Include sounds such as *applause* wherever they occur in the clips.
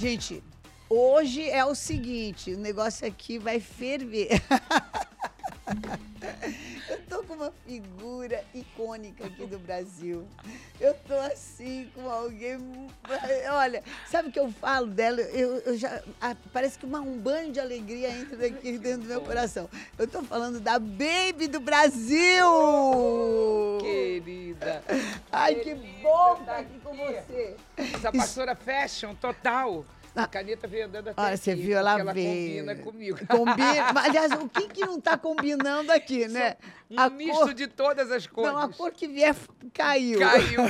Gente, hoje é o seguinte, o negócio aqui vai ferver. *laughs* Uma figura icônica aqui do Brasil. Eu tô assim com alguém. Olha, sabe o que eu falo dela? Eu, eu já ah, parece que uma, um banho de alegria entra aqui dentro do meu coração. Eu tô falando da Baby do Brasil. Querida. Ai, que bom estar aqui com você. Essa pastora fashion total. A caneta veio andando até Olha, aqui, você viu, ela porque veio. combina comigo. Combina. *laughs* Mas, aliás, o que, que não tá combinando aqui, né? Um misto de todas as cores. Não, a cor que vier caiu. Caiu.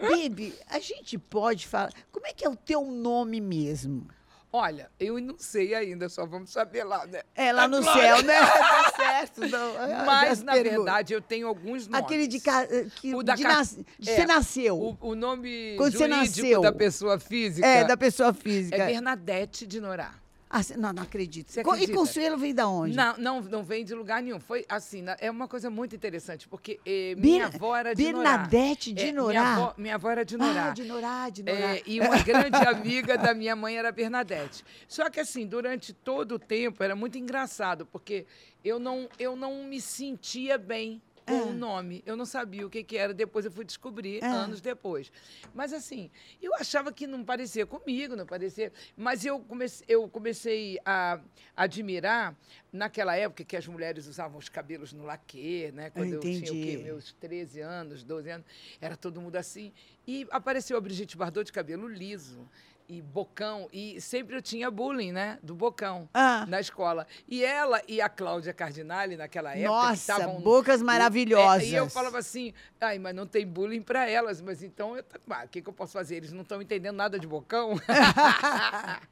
*laughs* Bibi, a gente pode falar. Como é que é o teu nome mesmo? Olha, eu não sei ainda, só vamos saber lá, né? É lá Na no glória. céu, né? *laughs* Tá certo. Não, Mas, as na perguntas. verdade, eu tenho alguns nomes. Aquele de, ca- que, O da de nas- é, você nasceu. O, o nome Quando você jurídico nasceu. da pessoa física é, da pessoa é física. Bernadette de Norá. Ah, cê- não, não acredito. E? Consuelo vem da onde? Não, não, não vem de lugar nenhum. Foi assim, é uma coisa muito interessante, porque eh, minha avó era de Norá. Bernadette de É, Norá. Minha avó, minha avó era de Norá. Ah, de Norá, de Norá. É, e uma grande amiga da minha mãe era Bernadette. Só que assim, durante todo o tempo era muito engraçado, porque eu não, eu não me sentia bem com o nome. Eu não sabia o que, que era, depois eu fui descobrir, Ah. anos depois. Mas assim, eu achava que não parecia comigo, não parecia. Mas eu comecei, eu comecei a admirar naquela época que as mulheres usavam os cabelos no laque, né? Quando eu, tinha o quê? Meus 13 anos, 12 anos, era todo mundo assim. E apareceu a Brigitte Bardot de cabelo liso e bocão, e sempre eu tinha bullying, né? Do bocão. Ah. Na escola. E ela e a Cláudia Cardinale, naquela época, Nossa, estavam. bocas É, maravilhosas. e eu falava assim, ai, mas não tem bullying para elas, mas então, eu, ah, o que, que eu posso fazer? Eles não estão entendendo nada de bocão. *laughs*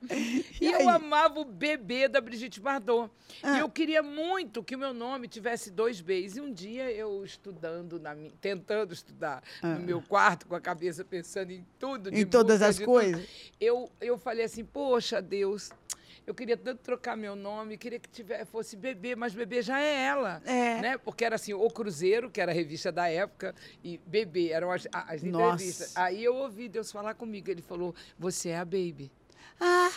*laughs* e E eu amava o bebê da Brigitte Bardot. Ah. E eu queria muito que o meu nome tivesse dois Bs. E um dia eu estudando, na tentando estudar no meu quarto, com a cabeça pensando em tudo. de Ah. Em todas música, as tudo, coisas. eu, eu falei assim, poxa, Deus, eu queria tanto trocar meu nome, queria que tivesse, fosse bebê, mas bebê já é ela. É. Né? Porque era assim, o Cruzeiro, que era a revista da época, e bebê eram as, as Nossa. entrevistas. Aí eu ouvi Deus falar comigo, ele falou, você é a baby. Ah,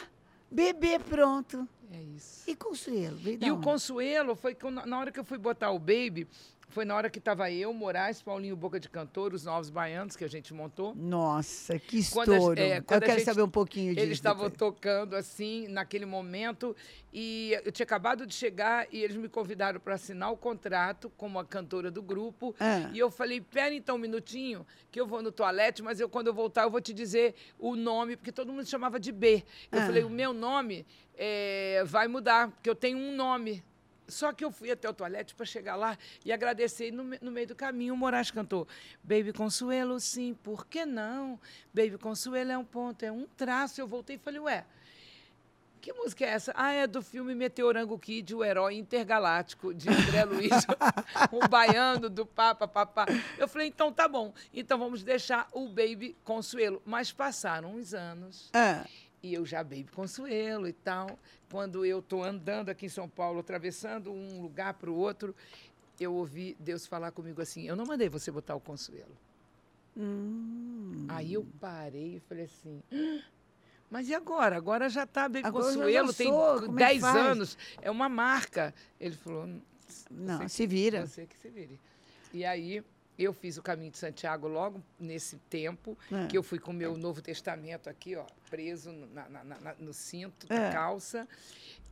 bebê pronto. É isso. E Consuelo? E o? Consuelo foi quando- na hora que eu fui botar o Baby, foi na hora que estava eu, Moraes, Paulinho Boca de Cantor, os Novos Baianos que a gente montou. Nossa, que Quando a- estouro. é, Eu quero gente- saber um pouquinho disso. Eles estavam tocando assim, naquele momento, e eu tinha acabado de chegar e eles me convidaram para assinar o contrato como a cantora do grupo. Ah. E eu falei: pera então um minutinho, que eu vou no toalete, mas eu, quando eu voltar, eu vou te dizer o nome, porque todo mundo chamava de B. Eu Ah. falei: o meu nome eh, vai mudar, porque eu tenho um nome. Só que eu fui até o toalete para chegar lá e agradecer. E no, no meio do caminho, o Moraes cantou: Baby Consuelo, sim, por que não? Baby Consuelo é um ponto, é um traço. Eu voltei e falei: ué, que música é essa? Ah, é do filme Meteorango Kid, o herói intergaláctico, de André Luiz, *laughs* o baiano do Papa Papá. Eu falei: então tá bom, então vamos deixar o Baby Consuelo. Mas passaram uns anos. Ah, E eu já baby Consuelo e tal. Quando eu estou andando aqui em São Paulo, atravessando um lugar para o outro, eu ouvi Deus falar comigo assim: Eu não mandei você botar o Consuelo. hum. Aí eu parei e falei assim. "Ah, Mas e agora? Agora já está Baby já Consuelo, tem lançou, como é que 10 faz? anos, é uma marca. Ele falou: Não, você se vira. Você que se vire. E aí eu fiz o caminho de Santiago logo nesse tempo, É. que eu fui com o meu Novo Testamento aqui, ó, preso no, na- na- na- no cinto É. da calça.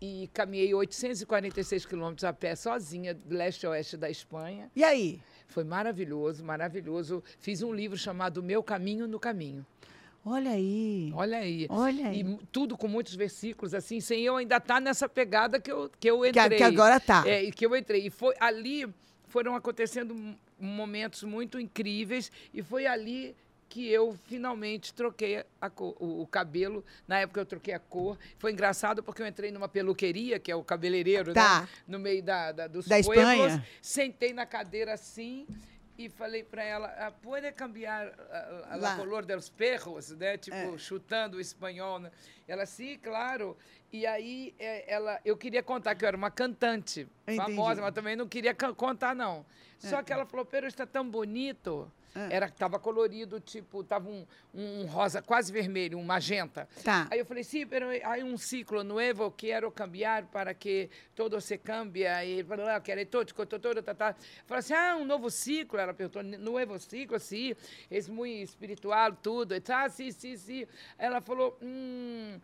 E caminhei 846 quilômetros a pé sozinha, leste a oeste da Espanha. E aí? Foi maravilhoso, maravilhoso. Fiz um livro chamado Meu Caminho no Caminho. Olha aí. Olha aí. Olha aí. E tudo com muitos versículos, assim, sem eu ainda estar nessa pegada que eu, que eu Que, entrei. que agora tá. É, e que eu entrei. E foi ali foram acontecendo momentos muito incríveis e foi ali que eu finalmente troquei cor- o, o cabelo. Na época eu troquei a cor. Foi engraçado porque eu entrei numa peluqueria, que é o cabeleireiro, Tá. né? No meio da, da, dos Da pueblos. Espanha? Sentei na cadeira assim e falei para ela, ah, pode cambiar a color dos perros, né? Tipo, É. chutando o espanhol. Né? Ela, sim, claro. E aí, é, ela, eu queria contar que eu era uma cantante Entendi. famosa, mas também não queria contar, não. Só que ela falou, Pedro, está tão bonito Ah. Era, tava colorido, tipo, tava um, um rosa quase vermelho, um magenta. Tá. Aí eu falei, sim, pero há um ciclo novo, quero cambiar para que todo se cambie. E falou, quero todo, todo, todo, tá, tá. Falei assim, ah, um novo ciclo. Ela perguntou, novo ciclo, sim, é muito espiritual, tudo. E tá, sim, sim, sim. Ela falou, hum,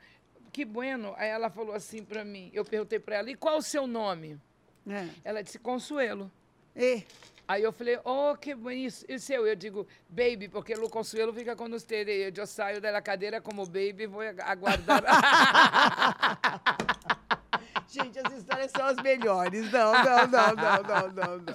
que bueno. Aí ela falou assim para mim, eu perguntei para ela, e qual o seu nome? É. Ela disse, Consuelo. E, Aí eu falei, oh, que bonito. E o seu? Eu digo, baby, porque o consuelo fica com você. Eu saio da cadeira como baby e vou aguardar. *laughs* gente, as histórias são as melhores. Não, não, não, não, não, não. não.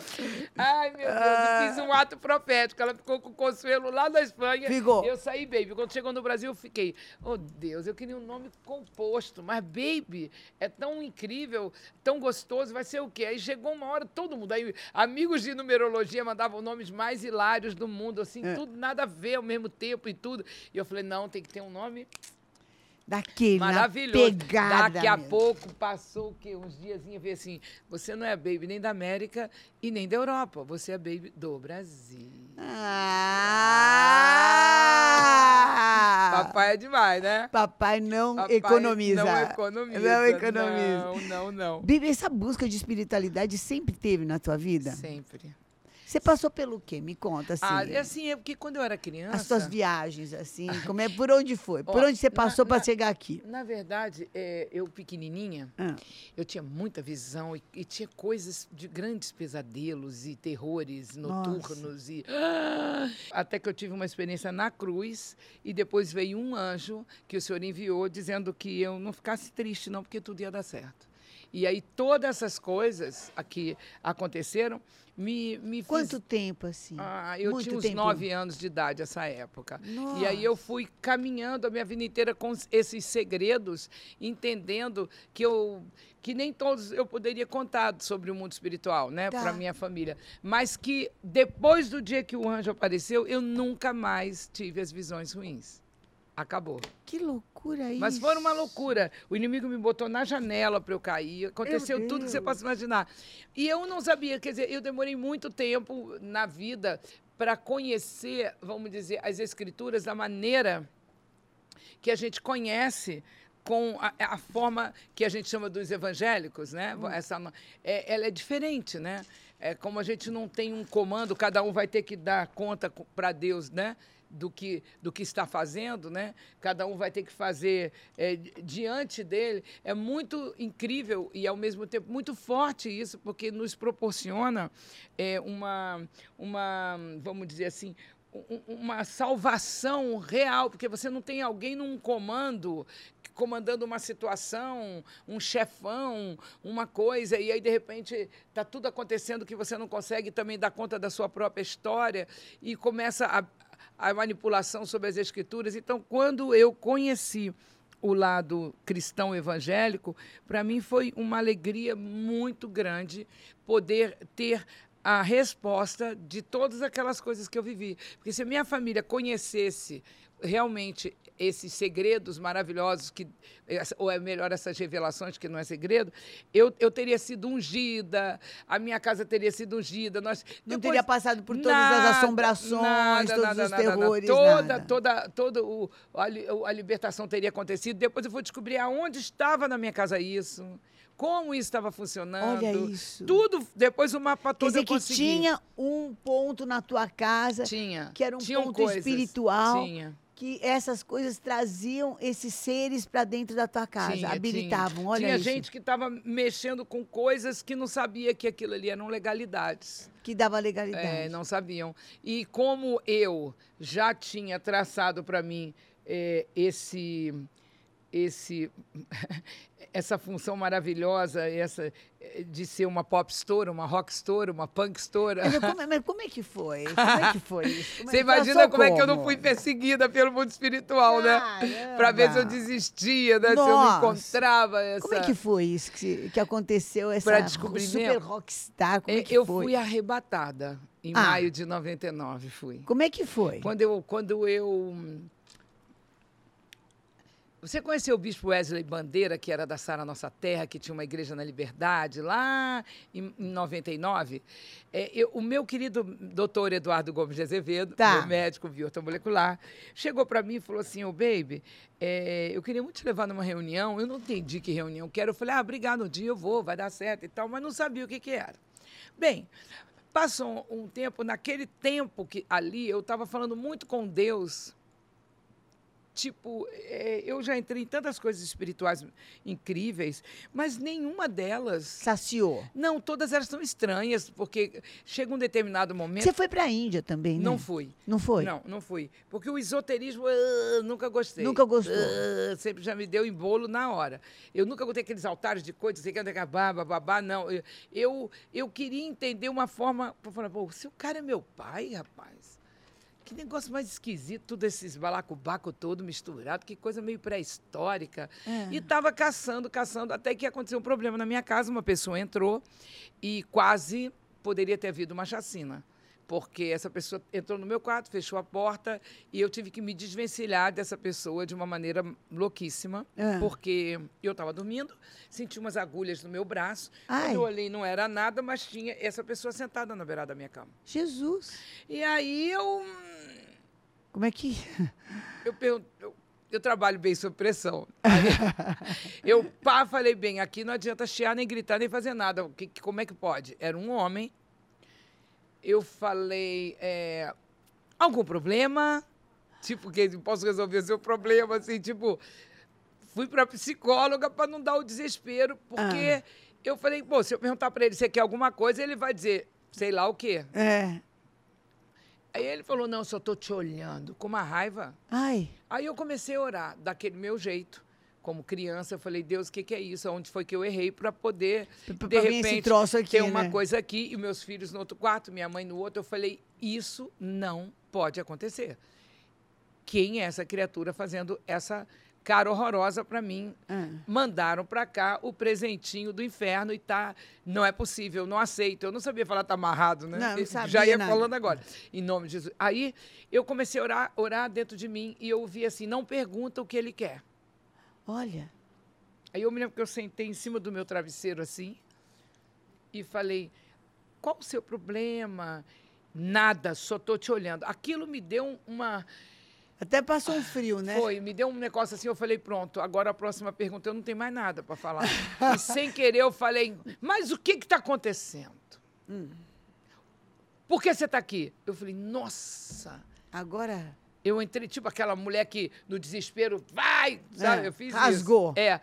Ai, meu Deus, Ah. eu fiz um ato profético. Ela ficou com o consuelo lá na Espanha. Ficou. Eu saí, baby. Quando chegou no Brasil, eu fiquei, oh Deus, eu queria um nome composto. Mas, baby, é tão incrível, tão gostoso, vai ser o quê? Aí chegou uma hora, todo mundo, aí amigos de numerologia mandavam nomes mais hilários do mundo, assim, É. tudo nada a ver ao mesmo tempo e tudo. E eu falei, não, tem que ter um nome Daquele, Maravilhoso. pegada Daqui a mesmo. pouco passou o quê? Uns dias e ver assim: você não é baby nem da América e nem da Europa, você é baby do Brasil. Ah! Papai é demais, né? Papai não Papai economiza. Não economiza. Não economiza. Não, não, não. Bibi, essa busca de espiritualidade sempre teve na tua vida? Sempre. Você passou pelo quê? Me conta, assim. Ah, é assim, é porque quando eu era criança. As tuas viagens, assim, como é, por onde foi? Por Ó, onde você passou para chegar aqui? Na verdade, é, eu pequenininha, Ah, eu tinha muita visão e, e tinha coisas de grandes pesadelos e terrores noturnos e *gasps* até que eu tive uma experiência na cruz e depois veio um anjo que o Senhor enviou dizendo que eu não ficasse triste não porque tudo ia dar certo. E aí todas essas coisas aqui aconteceram me me Quanto fiz- tempo, assim? ah, eu Muito tinha uns tempo. nove anos de idade essa época. E Nossa. aí eu fui caminhando a minha vida inteira com esses segredos, entendendo que eu que nem todos eu poderia contar sobre o mundo espiritual, né, Tá. para minha família, mas que depois do dia que o anjo apareceu, eu nunca mais tive as visões ruins. Acabou. Que loucura isso. Mas foi uma loucura. O inimigo me botou na janela para eu cair. Aconteceu tudo que você possa imaginar. E eu não sabia, quer dizer, eu demorei muito tempo na vida para conhecer, vamos dizer, as escrituras da maneira que a gente conhece com a, a forma que a gente chama dos evangélicos, né? Essa, no- é, ela é diferente, né? É como a gente não tem um comando, cada um vai ter que dar conta para Deus, né? Do que, do que está fazendo, né? Cada um vai ter que fazer é, di- diante dele. É muito incrível e, ao mesmo tempo, muito forte isso, porque nos proporciona é, uma, uma, vamos dizer assim, um- uma salvação real, porque você não tem alguém num comando comandando uma situação, um chefão, uma coisa, e aí de repente está tudo acontecendo que você não consegue também dar conta da sua própria história e começa a, a manipulação sobre as escrituras. Então, quando eu conheci o lado cristão evangélico, para mim foi uma alegria muito grande poder ter a resposta de todas aquelas coisas que eu vivi. Porque se a minha família conhecesse realmente esses segredos maravilhosos, que, ou é melhor, essas revelações, que não é segredo, eu, eu teria sido ungida, a minha casa teria sido ungida. Nós, Não depois- teria passado por todas Nada, as assombrações, nada, todos nada, os terrores, Toda, toda, toda o, a, a libertação teria acontecido. Depois eu vou descobrir aonde estava na minha casa isso, como isso estava funcionando. Olha isso. Tudo, depois o mapa Quer todo dizer eu que consegui. tinha um ponto na tua casa Tinha. que era um Tinham ponto coisas. espiritual. Tinha. que essas coisas traziam esses seres para dentro da tua casa, Tinha, habilitavam. Tinha, Olha tinha isso. gente que estava mexendo com coisas que não sabia que aquilo ali eram legalidades. que dava legalidade. É, não sabiam. E como eu já tinha traçado para mim é, esse, esse, *laughs* essa função maravilhosa, essa de ser uma pop store, uma rock store, uma punk store. Mas como, é- mas como é que foi? Como é que foi isso? *laughs* Como é- Você imagina passou como é que eu não como? fui perseguida pelo mundo espiritual, né? Para ver se eu desistia, né? Se eu Nossa! encontrava essa. Como é que foi isso que, que aconteceu? Essa Pra descobrir super rockstar, como é É, que eu foi? fui arrebatada em Ah. maio de 99, fui. Como é que foi? Quando eu, quando eu Você conheceu o bispo Wesley Bandeira, que era da Sara Nossa Terra, que tinha uma igreja na Liberdade, lá em, em 99? É, eu, o meu querido doutor Eduardo Gomes de Azevedo, Tá. meu médico biomolecular, chegou para mim e falou assim, ô baby, é, eu queria muito te levar numa reunião, eu não entendi que reunião que era. Eu falei, ah, obrigado, um dia eu vou, vai dar certo e tal, mas não sabia o que, que era. Bem, passou um tempo, naquele tempo que ali eu estava falando muito com Deus, tipo, é, eu já entrei em tantas coisas espirituais incríveis, mas nenhuma delas. Saciou. Não, todas elas são estranhas, porque chega um determinado momento. Você foi para a Índia também, né? Não fui. Não foi? Não, não fui. Porque o esoterismo, ah, nunca gostei. Nunca gostou. Ah, sempre já me deu em bolo na hora. Eu nunca gostei aqueles altares de coisas, sei que anda babá, babá, não. Eu, eu, eu queria entender uma forma. falar, pô, se o cara é meu pai, rapaz. Que negócio mais esquisito, tudo esses balacobaco todo misturado, que coisa meio pré-histórica. É. E estava caçando, caçando, até que aconteceu um problema na minha casa. Uma pessoa entrou e quase poderia ter havido uma chacina. Porque essa pessoa entrou no meu quarto, fechou a porta e eu tive que me desvencilhar dessa pessoa de uma maneira louquíssima. É. Porque eu estava dormindo, senti umas agulhas no meu braço. Ai. Quando eu olhei, não era nada, mas tinha essa pessoa sentada na beirada da minha cama. Jesus. E aí eu. Como é que. *laughs* Eu. Eu, eu trabalho bem sob pressão. Aí, *laughs* eu pá, falei bem, aqui não adianta chiar, nem gritar, nem fazer nada. Que- como é que pode? Era um homem. Eu falei, é, algum problema? Tipo, que posso resolver o seu problema, assim, tipo, fui para psicóloga para não dar o desespero, porque eu falei, pô, se eu perguntar para ele se quer alguma coisa, ele vai dizer, sei lá o quê. É. Aí ele falou, não, só tô te olhando, com uma raiva. Ai. Aí eu comecei a orar daquele meu jeito. Como criança, eu falei, Deus, o que, que é isso? Onde foi que eu errei para poder, Pra- de repente, aqui, ter uma né? coisa aqui e meus filhos no outro quarto, minha mãe no outro? Eu falei, isso não pode acontecer. Quem é essa criatura fazendo essa cara horrorosa para mim? Ah. Mandaram para cá o presentinho do inferno e tá, não é possível, não aceito. Eu não sabia falar tá amarrado, né? Não, não sabia Já ia nada. falando agora, em nome de Jesus. Aí eu comecei a orar, orar dentro de mim e eu ouvi assim: não pergunta o que ele quer. Olha. Aí eu me lembro que eu sentei em cima do meu travesseiro assim e falei: qual o seu problema? Nada, só estou te olhando. Aquilo me deu um- uma. Até passou um frio, né? Foi, me deu um negócio assim, eu falei, pronto, agora a próxima pergunta, eu não tenho mais nada para falar. e sem *laughs* querer eu falei, mas o que está acontecendo? Por que você está aqui? Eu falei, nossa. Agora. Eu entrei, tipo aquela mulher que, no desespero, vai! Sabe? É, eu fiz rasgou. isso. É.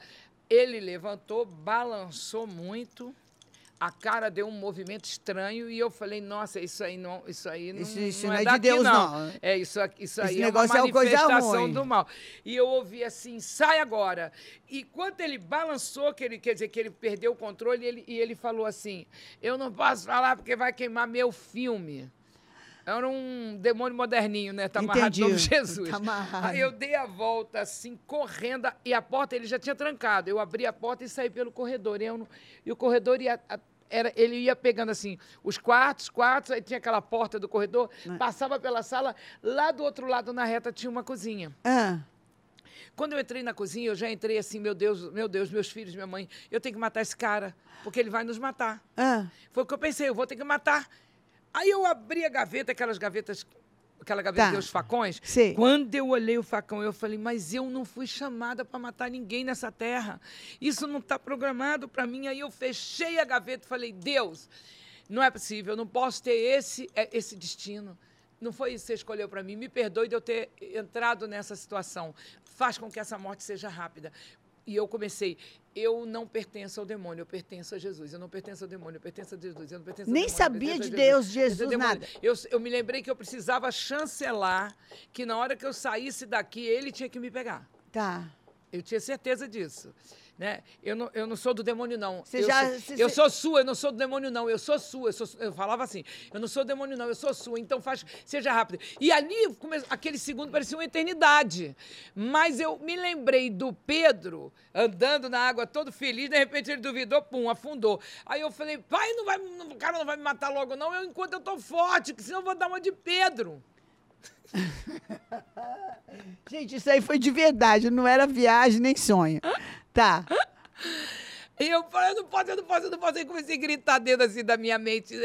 Ele levantou, balançou muito, a cara deu um movimento estranho e eu falei, nossa, isso aí não, isso aí não, Isso- isso não não é, é de Deus, não. não. É, isso, isso Esse aí é uma negócio é uma coisa manifestação ruim. do mal. E eu ouvi assim, sai agora. E quando ele balançou, que ele, quer dizer, que ele perdeu o controle, ele, e ele falou assim, eu não posso falar porque vai queimar meu filme. Era um demônio moderninho, né? Tá amarrado no Jesus. Tá amarrado. Aí eu dei a volta, assim, correndo, e a porta ele já tinha trancado. Eu abri a porta e saí pelo corredor. E, eu e o corredor ia. a- Era, ele ia pegando assim os quartos, quartos, aí tinha aquela porta do corredor, Né. passava pela sala, lá do outro lado na reta tinha uma cozinha. Ah. Quando eu entrei na cozinha, eu já entrei assim, meu Deus, meu Deus, meus filhos, minha mãe, eu tenho que matar esse cara, porque ele vai nos matar. Ah. Foi o que eu pensei, eu vou ter que matar. Aí eu abri a gaveta, aquelas gavetas, aquela gaveta Tá. os facões. Sei. Quando eu olhei o facão, eu falei, mas eu não fui chamada para matar ninguém nessa terra. Isso não está programado para mim. Aí eu fechei a gaveta e falei, Deus, não é possível, eu não posso ter esse, é, esse destino. Não foi isso que você escolheu para mim. Me perdoe de eu ter entrado nessa situação. Faz com que essa morte seja rápida. E eu comecei, eu não pertenço ao demônio, eu pertenço a Jesus. Eu não pertenço ao demônio, eu pertenço a Jesus. Eu não pertenço Nem demônio, sabia de Deus, eu Jesus, demônio. nada. Eu, eu me lembrei que eu precisava chancelar que na hora que eu saísse daqui, ele tinha que me pegar. Tá. Eu tinha certeza disso. Né? Eu, não, eu não sou do demônio, não. Você eu já- sou, eu sou sua, eu não sou do demônio, não. Eu sou sua. Eu, sou, eu falava assim, eu não sou do demônio, não. Eu sou sua. Então faz, seja rápido. E ali, come- aquele segundo parecia uma eternidade. Mas eu me lembrei do Pedro andando na água todo feliz, de repente ele duvidou, pum, afundou. Aí eu falei, pai, não vai, o cara não vai me matar logo, não. Eu, enquanto eu tô forte, que senão eu vou dar uma de Pedro. *laughs* Gente, isso aí foi de verdade, não era viagem nem sonho. Tá. E eu falei, eu não posso, eu não posso, eu não posso. E comecei a gritar dentro assim da minha mente.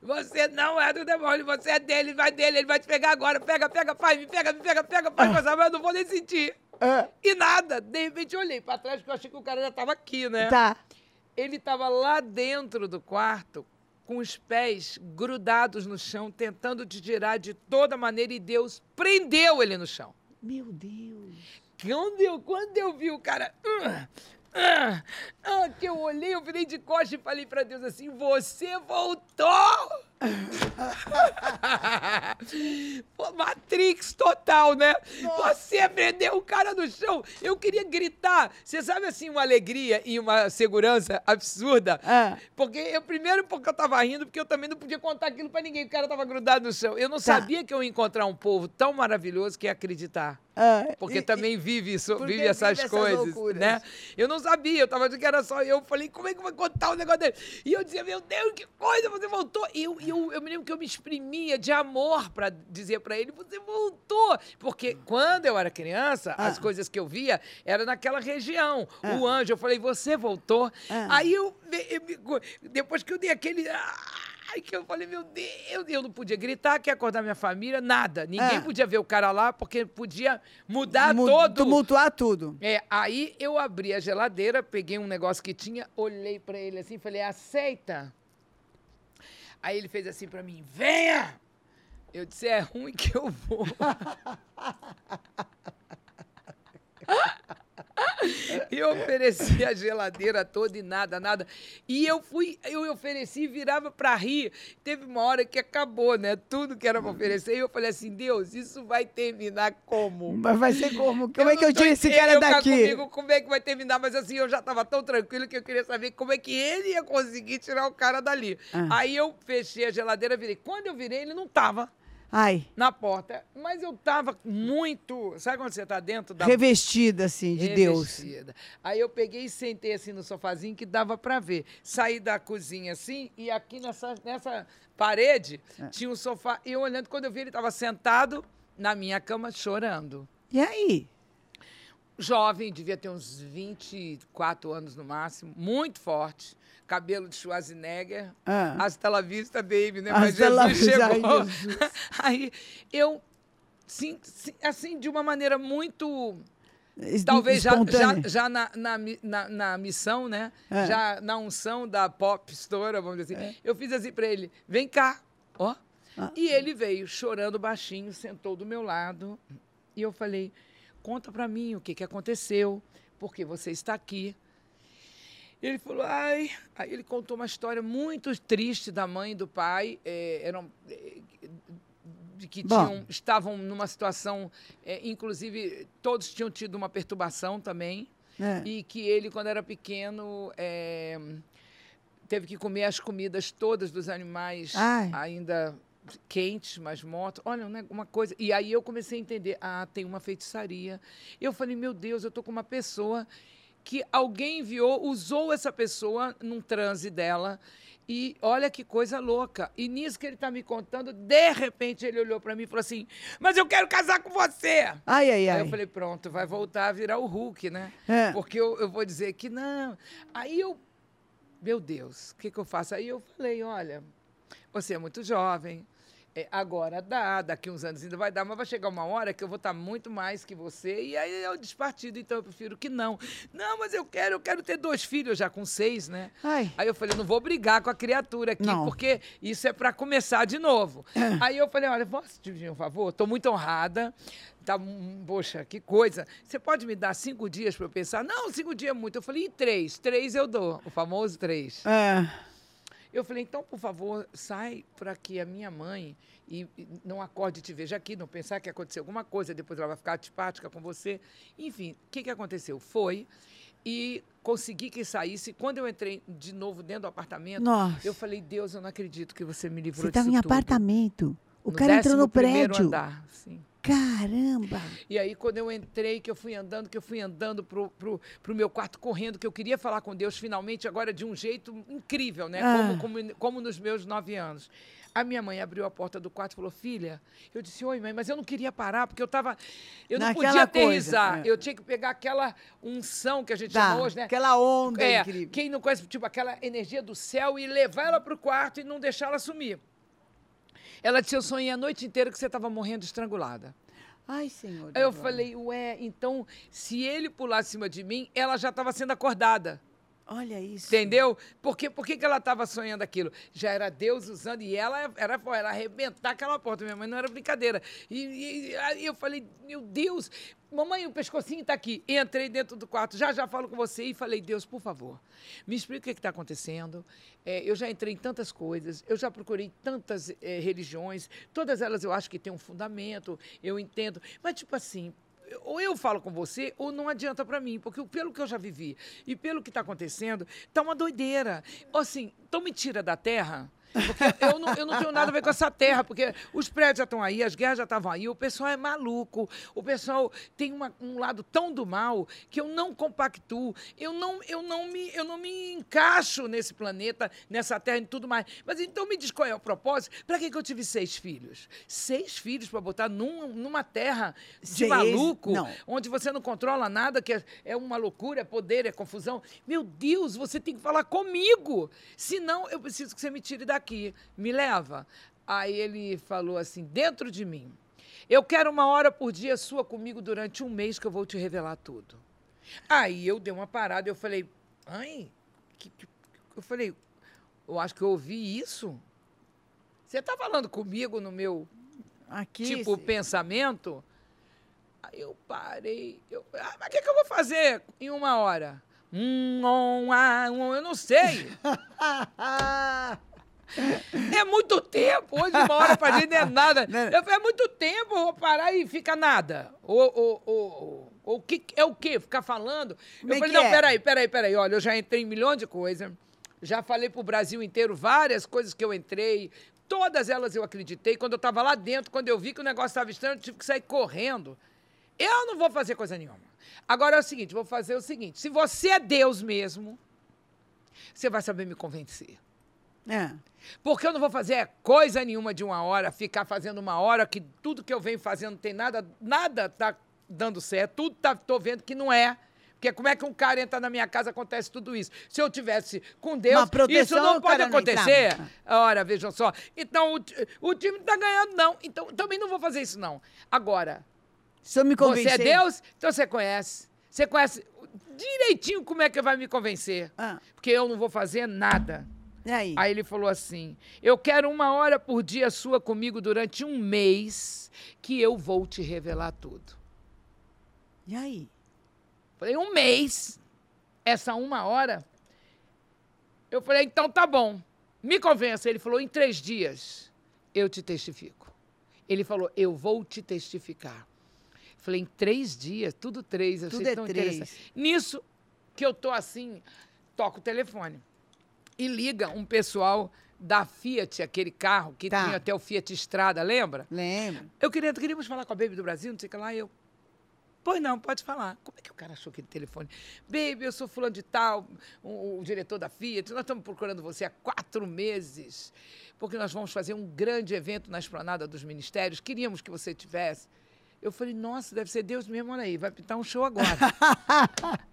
Você não é do demônio, você é dele, vai dele, ele vai te pegar agora. Pega, pega, pai, me pega, me pega, pega, pai, mas eu não vou nem sentir. Ah, E nada. De repente eu olhei pra trás, porque eu achei que o cara já tava aqui, né? tá. Ele tava lá dentro do quarto, com os pés grudados no chão, tentando te tirar de toda maneira, e Deus prendeu ele no chão. Meu Deus. Quando eu, quando eu vi o cara. ah, ah, ah, que eu olhei, eu virei de costas e falei pra Deus assim: Você voltou! Pô, Matrix total, né? Você prendeu o cara no chão. Eu queria gritar. Você sabe assim, uma alegria e uma segurança absurda? Ah. Porque eu, primeiro, porque eu tava rindo, porque eu também não podia contar aquilo pra ninguém. O cara tava grudado no chão. Eu não Tá. sabia que eu ia encontrar um povo tão maravilhoso que ia acreditar. Ah, Porque e- também vive, isso, vive essas vive coisas, né? Eu não sabia, eu tava dizendo que era só eu. Falei, como é que vai contar o negócio dele? E eu dizia, meu Deus, que coisa, você voltou. E eu, eu, eu me lembro que eu me exprimia de amor pra dizer pra ele, você voltou. Porque quando eu era criança, as Ah. coisas que eu via era naquela região. Ah. O anjo, eu falei, você voltou. Ah. Aí eu, eu depois que eu dei aquele... Ai, que eu falei, meu Deus, eu não podia gritar, que acordar minha família, nada. Ninguém Ah. podia ver o cara lá, porque podia mudar mu- todo. Tumultuar tudo. É, aí eu abri a geladeira, peguei um negócio que tinha, olhei pra ele assim, falei, aceita. Aí ele fez assim pra mim, venha! Eu disse, é ruim que eu vou. *laughs* E eu ofereci a geladeira toda e nada, nada. E eu fui, eu ofereci e virava pra rir. Teve uma hora que acabou, né? Tudo que era pra oferecer. E eu falei assim, Deus, isso vai terminar como? Mas vai ser como? Como é que eu tiro esse cara daqui? Comigo, como é que vai terminar? Mas assim, eu já estava tão tranquilo que eu queria saber como é que ele ia conseguir tirar o cara dali. Ah. Aí eu fechei a geladeira, virei. Quando eu virei, ele não tava Ai, na porta. Mas eu tava muito. Sabe quando você tá dentro da revestida, assim, de Deus. revestida? Aí eu peguei e sentei assim no sofazinho que dava pra ver. Saí da cozinha assim e aqui nessa, nessa parede É. tinha um sofá. E eu olhando, quando eu vi, ele estava sentado na minha cama chorando E aí? Jovem, devia ter uns 24 anos no máximo, muito forte, cabelo de Schwarzenegger, Ah. hasta la vista, baby, né? Mas Hasta Jesus chegou. ai, Jesus. *laughs* Aí eu, sim, sim, assim, de uma maneira muito... Talvez já, já, já na, na, na, na missão, né? É. Já na unção da pop estoura, vamos dizer assim. Eu fiz assim pra ele, vem cá, ó. Ah. E ele veio chorando baixinho, sentou do meu lado. E eu falei, conta pra mim o que, que aconteceu, porque você está aqui. Ele falou, ai. Aí ele contou uma história muito triste da mãe e do pai. eh, eram. eh, de que tinham, estavam numa situação, eh, inclusive, todos tinham tido uma perturbação também. É. E que ele, quando era pequeno, eh, teve que comer as comidas todas dos animais Ai. ainda quentes, mas mortos. Olha, né, uma coisa. E aí eu comecei a entender, ah, tem uma feitiçaria. Eu falei, meu Deus, eu tô com uma pessoa que alguém enviou, usou essa pessoa num transe dela. E olha que coisa louca. E nisso que ele está me contando, de repente ele olhou para mim e falou assim: Mas eu quero casar com você. Ai, ai, Aí ai. eu falei, pronto, vai voltar a virar o Hulk, né? É. Porque eu, eu vou dizer que não. Aí eu, meu Deus, o que, que eu faço? Aí eu falei, olha, você é muito jovem, é, agora dá, daqui uns anos ainda vai dar, mas vai chegar uma hora que eu vou estar muito mais que você, e aí eu despartido, então eu prefiro que não. Não, mas eu quero, eu quero ter dois filhos já com seis, né? Ai. Aí eu falei, não vou brigar com a criatura aqui, Não. porque isso é para começar de novo. Aí eu falei, olha, posso te pedir um favor? Estou muito honrada. Tá, hum, poxa, que coisa. Você pode me dar cinco dias para eu pensar? Não, cinco dias é muito. Eu falei, e três? Três eu dou, o famoso três. É. Eu falei, então, por favor, sai para que a minha mãe e, e não acorde e te veja aqui, não pensar que aconteceu alguma coisa, depois ela vai ficar antipática com você. Enfim, o que, que aconteceu? Foi e consegui que saísse. Quando eu entrei de novo dentro do apartamento, Nossa. eu falei, Deus, eu não acredito que você me livrou Você disso estava em tudo. apartamento. O No cara entrou no 11º prédio. andar, sim. Caramba! E aí, quando eu entrei, que eu fui andando, que eu fui andando pro, pro, pro meu quarto correndo, que eu queria falar com Deus finalmente, agora de um jeito incrível, né? Ah. Como, como, como nos meus nove anos. A minha mãe abriu a porta do quarto e falou: Filha, eu disse: Oi, mãe, mas eu não queria parar, porque eu tava. Eu não Naquela podia coisa, aterrissar. é. Eu tinha que pegar aquela unção que a gente Tá, hoje, né? aquela onda É, incrível. quem não conhece, tipo, aquela energia do céu e levar ela pro quarto e não deixar ela sumir. Ela disse: Eu sonhei a noite inteira que você estava morrendo estrangulada. Ai, senhor. Aí eu falei, ué, então, se ele pular acima de mim, ela já estava sendo acordada. Olha isso. Entendeu? Porque, por que ela estava sonhando aquilo? Já era Deus usando, e ela era pô, ela arrebentar aquela porta. Minha mãe não era brincadeira. E, e- e aí eu falei, meu Deus, mamãe, o pescocinho está aqui. Entrei dentro do quarto, já já falo com você e falei, Deus, por favor, me explica o que está acontecendo. É, eu já entrei em tantas coisas, eu já procurei tantas eh, religiões, todas elas eu acho que têm um fundamento, eu entendo. Mas, tipo assim, ou eu falo com você, ou não adianta para mim, porque pelo que eu já vivi e pelo que está acontecendo, tá uma doideira. Assim, então me tira da terra. Porque eu não, eu não tenho nada a ver com essa terra, porque os prédios já estão aí, as guerras já estavam aí, o pessoal é maluco, o pessoal tem uma- um lado tão do mal que eu não compactuo, eu não, eu, não me, eu não me encaixo nesse planeta, nessa terra e tudo mais. Mas então me diz qual é o propósito? Para que, que eu tive seis filhos? Seis filhos para botar num- numa terra de Seis? maluco, Não. onde você não controla nada, que é, é uma loucura, é poder, é confusão. Meu Deus, você tem que falar comigo. Senão, eu preciso que você me tire daqui. Me leva. Aí ele falou assim, dentro de mim. Eu quero uma hora por dia sua comigo durante um mês que eu vou te revelar tudo. Aí eu dei uma parada e eu falei, mãe, que- que- eu falei, eu acho que eu ouvi isso. Você está falando comigo no meu Aqui. tipo pensamento. Aí eu parei. Eu, ah, mas o que, que eu vou fazer em uma hora? Um, um, ah, um, eu não sei. *laughs* É muito tempo. Hoje, uma hora pra gente não é *laughs* nada. Né? Eu falei, é muito tempo, vou parar e fica nada. Ou, ou, ou, ou o que, é o quê? Ficar falando? Como eu é falei, não, é? peraí, peraí, peraí. Olha, eu já entrei em milhões de coisas. Já falei pro Brasil inteiro várias coisas que eu entrei. Todas elas eu acreditei. Quando eu estava lá dentro, quando eu vi que o negócio estava estranho, eu tive que sair correndo. Eu não vou fazer coisa nenhuma. Agora é o seguinte, vou fazer o seguinte. Se você é Deus mesmo, você vai saber me convencer. É. Porque eu não vou fazer coisa nenhuma de uma hora, ficar fazendo uma hora que tudo que eu venho fazendo não tem nada, nada tá dando certo, tudo tá, tô vendo que não é. Porque como é que um cara entra na minha casa acontece tudo isso? Se eu tivesse com Deus, proteção, isso não pode cara não acontecer. entrava. Ora, vejam só. Então, o, o time não tá ganhando, não. Então, também não vou fazer isso, não. Agora, Se eu me você convencer... é Deus, então você conhece. Você conhece direitinho como é que vai me convencer. Ah, Porque eu não vou fazer nada. Aí? Aí ele falou assim: Eu quero uma hora por dia sua comigo durante um mês, que eu vou te revelar tudo. E aí? Falei, um mês? Essa uma hora? Eu falei, então tá bom. Me convença. Ele falou, em três dias eu te testifico. Ele falou, eu vou te testificar. Falei, em três dias, tudo três. Eu Tudo achei é tão três. Nisso que eu tô assim, toco o telefone. E liga um pessoal da Fiat, aquele carro que Tá. tinha até o Fiat Estrada, lembra? Lembro. Eu queria, queríamos falar com a Baby do Brasil, não sei o que lá, e eu. Pois não, pode falar. Como é que o cara achou aquele telefone? Baby, eu sou fulano de tal, o, o diretor da Fiat, nós estamos procurando você há quatro meses, porque nós vamos fazer um grande evento na esplanada dos ministérios, queríamos que você tivesse. Eu falei, nossa, deve ser Deus mesmo, olha aí, vai pintar um show agora. *laughs*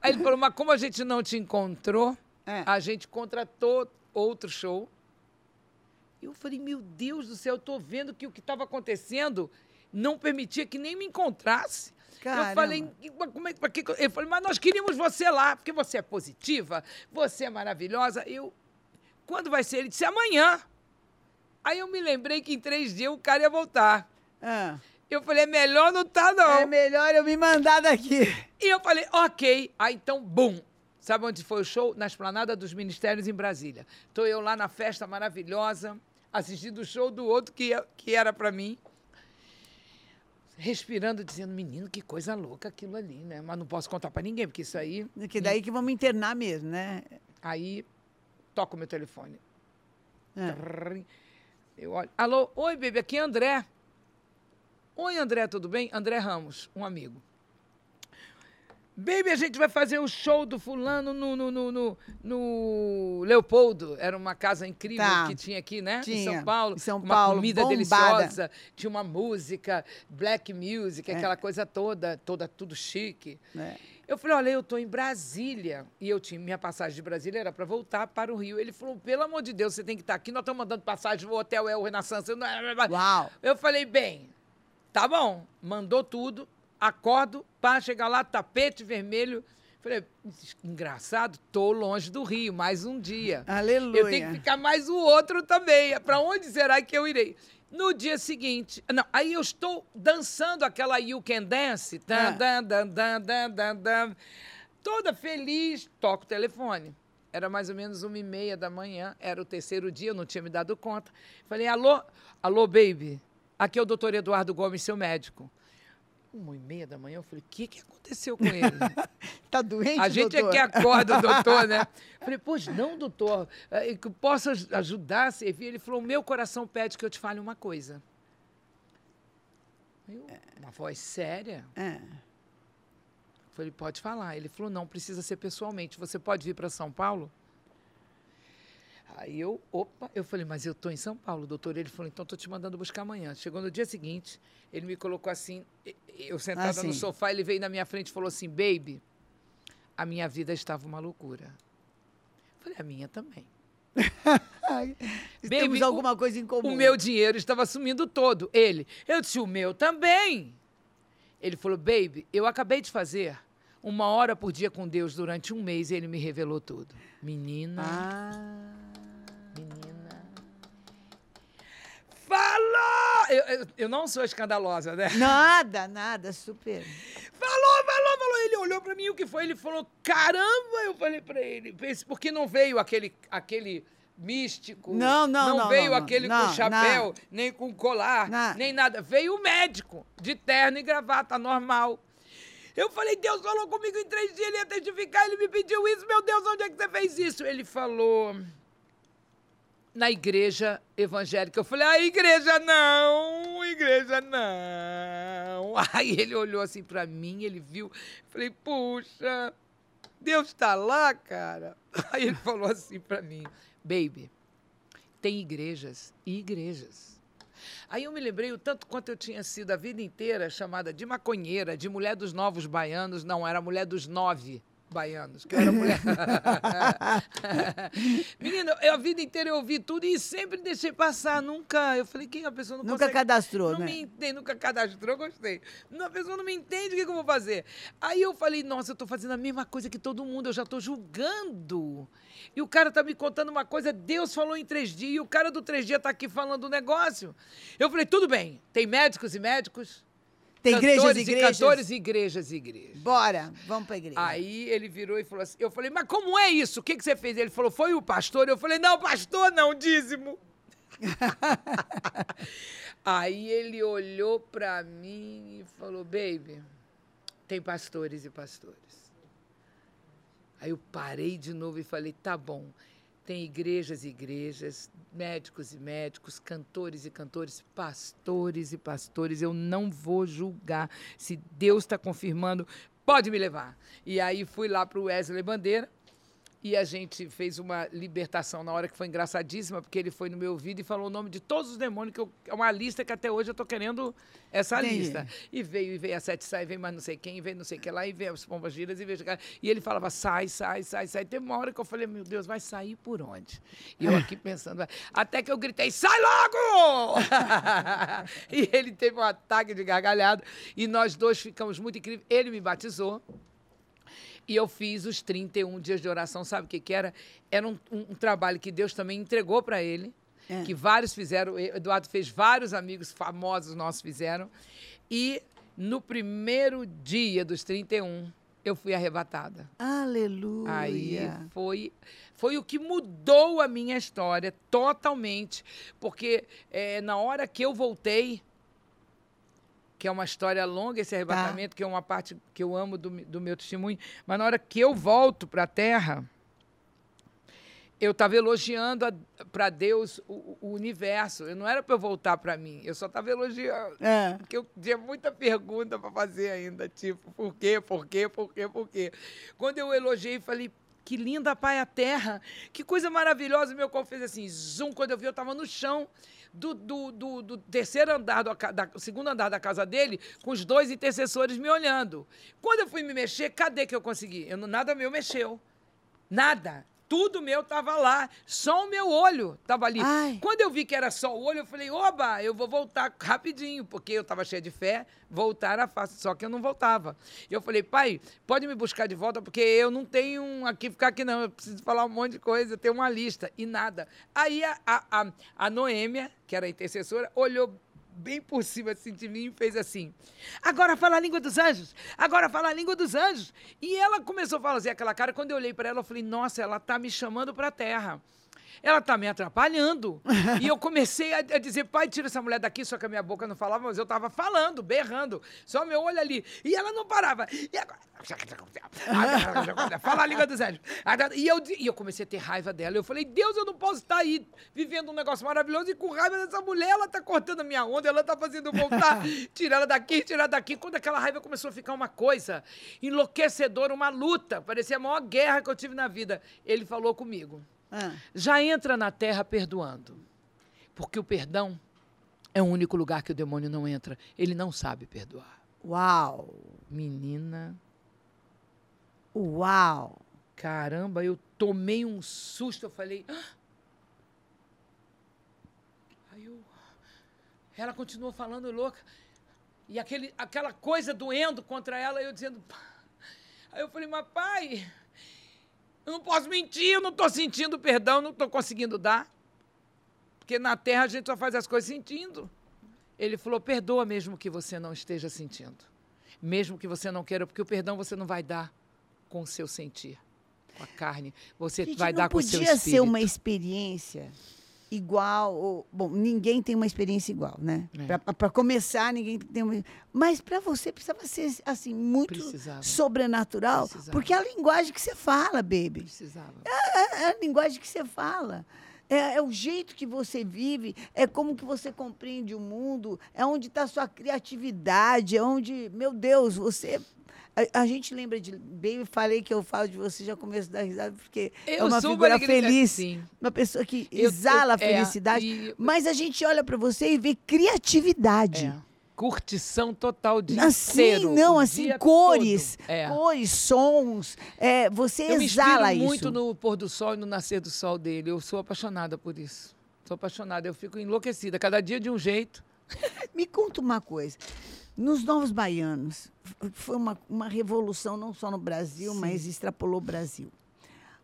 aí ele falou, mas como a gente não te encontrou, É. a gente contratou outro show. Eu falei, meu Deus do céu, eu tô vendo que o que estava acontecendo não permitia que nem me encontrasse. Caramba. Eu falei, "Mas como é, pra que eu-" ele falou, mas nós queríamos você lá, porque você é positiva, você é maravilhosa. Eu, quando vai ser? Ele disse, amanhã. Aí eu me lembrei que em três dias o cara ia voltar. Ah, Eu falei, é melhor não tá, não. é melhor eu me mandar daqui. E eu falei, ok. Aí então, bum. Sabe onde foi o show? Na esplanada dos ministérios em Brasília. Estou eu lá na festa maravilhosa, assistindo o show do outro que, que era para mim. Respirando, dizendo, menino, que coisa louca aquilo ali, né? Mas não posso contar para ninguém, porque isso aí. Que daí que vamos internar mesmo, né? Aí toca o meu telefone. Trrr. Eu olho. Alô, oi, bebê, aqui é André. Oi, André, tudo bem? André Ramos, um amigo. Baby, a gente vai fazer o show do fulano no, no, no, no, no Leopoldo. Era uma casa incrível Tá. que tinha aqui, né? Tinha, Em São Paulo. em São uma Paulo, comida bombada. deliciosa. Tinha uma música, black music, É. aquela coisa toda, toda tudo chique. É. Eu falei, olha, eu estou em Brasília. E eu tinha, minha passagem de Brasília era para voltar para o Rio. Ele falou, pelo amor de Deus, você tem que estar aqui. Nós estamos mandando passagem, o hotel é o Renaissance. Uau! Eu falei, bem, tá bom. Mandou tudo, acordo para chegar lá, tapete vermelho. Falei, engraçado, tô longe do Rio, mais um dia. Aleluia. Eu tenho que ficar mais o outro também. Para onde será que eu irei? No dia seguinte, não, aí eu estou dançando aquela You Can Dance, dan, Ah. dan, dan, dan, dan, dan, dan, toda feliz, toco o telefone. Era mais ou menos uma e meia da manhã, era o terceiro dia, eu não tinha me dado conta. Falei, alô, alô, baby, aqui é o doutor Eduardo Gomes, seu médico. Uma e meia da manhã, eu falei, o que, que aconteceu com ele? *laughs* Tá doente, A gente doutor? é que acorda, *laughs* doutor, né? Falei, pois não, doutor, eh, que posso aj- ajudar, servir? Ele falou, meu coração pede que eu te fale uma coisa. Eu, uma voz séria. É. Falei, pode falar. Ele falou, não, precisa ser pessoalmente. Você pode vir para São Paulo? Aí eu, opa, eu falei, mas eu estou em São Paulo, doutor. Ele falou, então estou te mandando buscar amanhã. Chegou no dia seguinte, ele me colocou assim, eu sentada Assim. no sofá, ele veio na minha frente e falou assim, baby, a minha vida estava uma loucura. Falei, a minha também. *laughs* Baby, Temos o- alguma coisa em comum. O meu dinheiro estava sumindo todo. Ele, eu disse, o meu também. Ele falou, baby, eu acabei de fazer uma hora por dia com Deus durante um mês e ele me revelou tudo. Menina, Ah. menina. Falou! Eu, eu, eu não sou escandalosa, né? Nada, nada, super. Falou, falou, falou. Ele olhou pra mim, o que foi? Ele falou, caramba! Eu falei pra ele, "Pense, porque não veio aquele, aquele místico. Não, não, Não não, veio não, aquele Não, com chapéu, não. nem com colar, nem nada. Veio o médico, de terno e gravata, normal. Eu falei, Deus falou comigo em três dias, ele ia testificar, ele me pediu isso, meu Deus, onde é que você fez isso? Ele falou, na igreja evangélica. Eu falei, a igreja não, igreja não. *laughs* Aí ele olhou assim pra mim, ele viu, falei, puxa, Deus tá lá, cara. *laughs* Aí ele falou assim pra mim, baby, tem igrejas e igrejas. Aí eu me lembrei o tanto quanto eu tinha sido a vida inteira chamada de maconheira, de mulher dos novos baianos, não, era mulher dos nove baianos, que eu era mulher. *laughs* Menina, eu, a vida inteira eu ouvi tudo e sempre deixei passar, nunca. Eu falei, quem a pessoa não Nunca consegue cadastrou, não né? me entende, nunca cadastrou, gostei. Não, A pessoa não me entende o que, que eu vou fazer. Aí eu falei, nossa, eu estou fazendo a mesma coisa que todo mundo, eu já estou julgando. E o cara tá me contando uma coisa, Deus falou em três dias, e o cara do três dias tá aqui falando um negócio. Eu falei, tudo bem, tem médicos e médicos, Tem igrejas e cantores igrejas. e cantores igrejas e igrejas. Bora, vamos pra igreja. Aí ele virou e falou assim, eu falei, mas como é isso? O que, que você fez? Ele falou, foi o pastor? Eu falei, não, pastor não, dízimo. *laughs* Aí ele olhou pra mim e falou, baby, tem pastores e pastores. Aí eu parei de novo e falei, tá bom, tem igrejas e igrejas, médicos e médicos, cantores e cantores, pastores e pastores. Eu não vou julgar. Se Deus está confirmando, pode me levar. E aí fui lá para o Wesley Bandeira e a gente fez uma libertação na hora que foi engraçadíssima, porque ele foi no meu ouvido e falou o nome de todos os demônios, que eu- é uma lista que até hoje eu estou querendo essa Entendi. lista. E veio, e veio a sete sai, vem mais não sei quem, veio não sei o que lá, e veio as pombas giras, e veio... E ele falava, sai, sai, sai, sai. Teve uma hora que eu falei, meu Deus, vai sair por onde? E eu aqui pensando, vai- até que eu gritei, sai logo! *laughs* e ele teve um ataque de gargalhado, e nós dois ficamos muito incríveis. Ele me batizou, e eu fiz os 31 dias de oração, sabe o que, que era? Era um, um- um trabalho que Deus também entregou para ele, É. que vários fizeram. O Eduardo fez, vários amigos famosos nossos fizeram. E no primeiro dia dos 31, eu fui arrebatada. Aleluia. Aí foi, foi o que mudou a minha história totalmente. Porque eh, na hora que eu voltei, que é uma história longa esse arrebatamento, que é uma parte que eu amo do, do meu testemunho, mas na hora que eu volto para a terra, eu estava elogiando para Deus o, o, universo. Eu não era para eu voltar para mim, eu só estava elogiando. É. Porque eu tinha muita pergunta para fazer ainda, tipo, por quê, por quê, por quê, por quê. Quando eu elogiei, falei, que linda pai a terra, que coisa maravilhosa. Meu corpo fez assim, zoom. Quando eu vi, eu estava no chão do, do, do, do, terceiro andar, do, da, segundo andar da casa dele, com os dois intercessores me olhando. Quando eu fui me mexer, cadê que eu consegui? Eu, nada meu mexeu. Nada. Tudo meu estava lá, só o meu olho estava ali. Ai. Quando eu vi que era só o olho, eu falei, oba, eu vou voltar rapidinho, porque eu estava cheia de fé, voltar a fácil, só que eu não voltava. E eu falei, pai, pode me buscar de volta, porque eu não tenho aqui, ficar aqui não, eu preciso falar um monte de coisa, eu tenho uma lista, e nada. Aí a, a, a, a Noêmia, que era a intercessora, olhou bem por cima assim, de mim e fez assim. Agora fala a língua dos anjos. Agora fala a língua dos anjos. E ela começou a fazer aquela cara. Quando eu olhei para ela, eu falei: Nossa, ela está me chamando para a terra ela está me atrapalhando. e eu comecei a, a, dizer, pai, tira essa mulher daqui, só que a minha boca não falava, mas eu estava falando, berrando, só meu olho ali. E ela não parava. E agora... Fala a língua dos anjos. E eu, e eu comecei a ter raiva dela. Eu falei, Deus, eu não posso estar aí vivendo um negócio maravilhoso e com raiva dessa mulher. Ela está cortando a minha onda, ela está fazendo voltar, *laughs* tirar ela daqui, tirar ela daqui. Quando aquela raiva começou a ficar uma coisa enlouquecedora, uma luta, parecia a maior guerra que eu tive na vida. Ele falou comigo. Ah. Já entra na terra perdoando. Porque o perdão é o único lugar que o demônio não entra. Ele não sabe perdoar. Uau! Menina. Uau! Caramba, eu tomei um susto. Eu falei. Ah! Aí eu. Ela continuou falando louca. E aquele, aquela coisa doendo contra ela, eu dizendo. Aí eu falei, mas pai, eu não posso mentir, eu não estou sentindo perdão, não estou conseguindo dar. Porque na terra a gente só faz as coisas sentindo. Ele falou: perdoa mesmo que você não esteja sentindo. Mesmo que você não queira, porque o perdão você não vai dar com o seu sentir, com a carne. Você gente, vai dar com o seu espírito. podia ser uma experiência igual. Ou, bom, ninguém tem uma experiência igual, né? É. Para começar, ninguém tem uma. Mas para você precisava ser assim muito Precisava. sobrenatural, Precisava. porque é a linguagem que você fala, baby. Precisava. É, é, é a linguagem que você fala. É, é, o jeito que você vive, é como que você compreende o mundo, é onde está a sua criatividade, é onde, meu Deus, você a, a, gente lembra de. Bem, falei que eu falo de você já começo da risada, porque é eu é uma figura feliz. Sim. Uma pessoa que eu, exala eu, felicidade. É, e... Mas a gente olha para você e vê criatividade. É. Curtição total de assim, inteiro, não, assim, cores, é. cores, sons. É, você eu exala isso. Eu muito no pôr do sol e no nascer do sol dele. Eu sou apaixonada por isso. Sou apaixonada. Eu fico enlouquecida. Cada dia de um jeito. *laughs* Me conta uma coisa. Nos Novos Baianos, foi uma, uma revolução não só no Brasil, Sim. mas extrapolou o Brasil.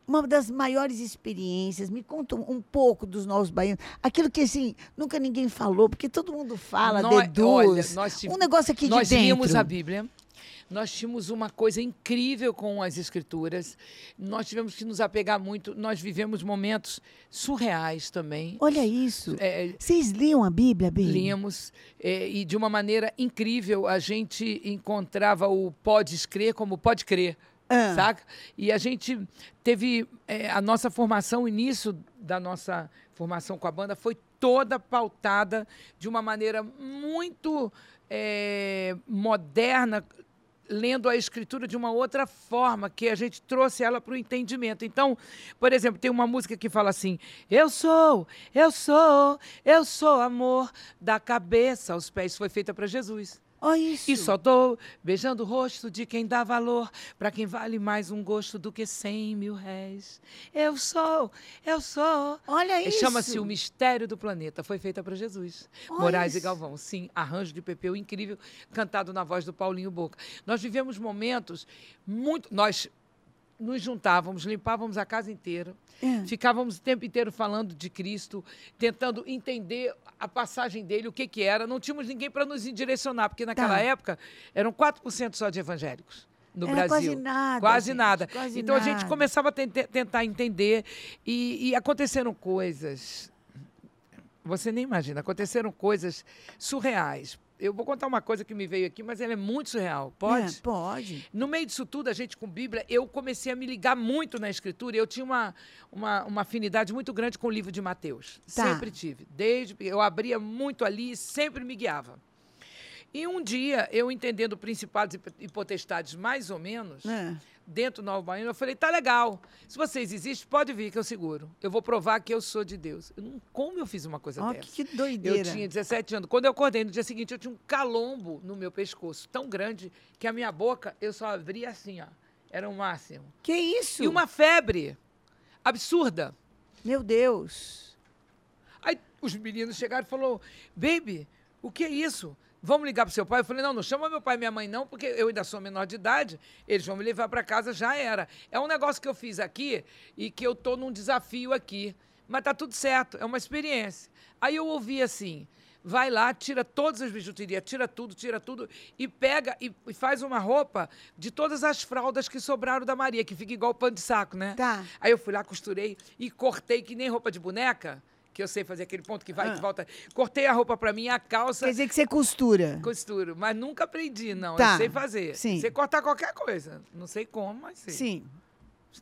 Uma das maiores experiências, me conta um, pouco dos Novos Baianos. Aquilo que, assim, nunca ninguém falou, porque todo mundo fala, nós, deduz. Olha, nós, um negócio aqui de nós dentro. Nós líamos a Bíblia nós tínhamos uma coisa incrível com as escrituras. Nós tivemos que nos apegar muito. Nós vivemos momentos surreais também. Olha isso. É, Vocês liam a Bíblia, Bíblia? Líamos. É, e de uma maneira incrível, a gente encontrava o pode crer como pode crer. Ah. Saca? E a gente teve é, a nossa formação, o início da nossa formação com a banda foi toda pautada de uma maneira muito é, moderna, lendo a escritura de uma outra forma, que a gente trouxe ela para o entendimento. Então, por exemplo, tem uma música que fala assim: Eu sou, eu sou, eu sou amor, da cabeça aos pés. Foi feita para Jesus. Oh, isso. E só dou beijando o rosto de quem dá valor, para quem vale mais um gosto do que cem mil réis. Eu sou, eu sou. Olha isso. Chama-se O Mistério do Planeta. Foi feita para Jesus. Olha Moraes isso. e Galvão. Sim, arranjo de Pepeu incrível, cantado na voz do Paulinho Boca. Nós vivemos momentos muito. Nós nos juntávamos, limpávamos a casa inteira, é. ficávamos o tempo inteiro falando de Cristo, tentando entender a passagem dele, o que, que era. Não tínhamos ninguém para nos direcionar, porque naquela tá. época eram 4% só de evangélicos no Era Brasil. Quase nada. Quase gente, nada. Quase então nada. a gente começava a tentar entender e, e aconteceram coisas. Você nem imagina, aconteceram coisas surreais. Eu vou contar uma coisa que me veio aqui, mas ela é muito surreal. Pode? É, pode. No meio disso tudo, a gente com Bíblia, eu comecei a me ligar muito na escritura. Eu tinha uma, uma, uma afinidade muito grande com o livro de Mateus. Tá. Sempre tive. Desde eu abria muito ali e sempre me guiava. E um dia, eu entendendo principados e potestades mais ou menos, É. dentro do Nova Baiana, eu falei, tá legal. Se vocês existem, pode vir que eu seguro. Eu vou provar que eu sou de Deus. Eu não- como eu fiz uma coisa Ó, dessa? que doideira. Eu tinha 17 anos. Quando eu acordei no dia seguinte, eu tinha um calombo no meu pescoço, tão grande que a minha boca eu só abria assim, ó. Era o máximo. Que isso? E uma febre absurda. Meu Deus. Aí os meninos chegaram e falaram, baby, o que é isso? Vamos ligar pro seu pai? Eu falei, não, não chama meu pai e minha mãe não, porque eu ainda sou menor de idade, eles vão me levar para casa, já era. É um negócio que eu fiz aqui e que eu tô num desafio aqui. Mas tá tudo certo, é uma experiência. Aí eu ouvi assim, vai lá, tira todas as bijuterias, tira tudo, tira tudo, e pega e, e faz uma roupa de todas as fraldas que sobraram da Maria, que fica igual pano de saco, né? Tá. Aí eu fui lá, costurei e cortei que nem roupa de boneca, que eu sei fazer aquele ponto que vai e Ah. que volta. Cortei a roupa pra mim, a calça, Quer dizer que você costura. costuro. Mas nunca aprendi, não. Tá, Eu sei fazer. sim. Sei cortar qualquer coisa. Não sei como, mas sei. Sim.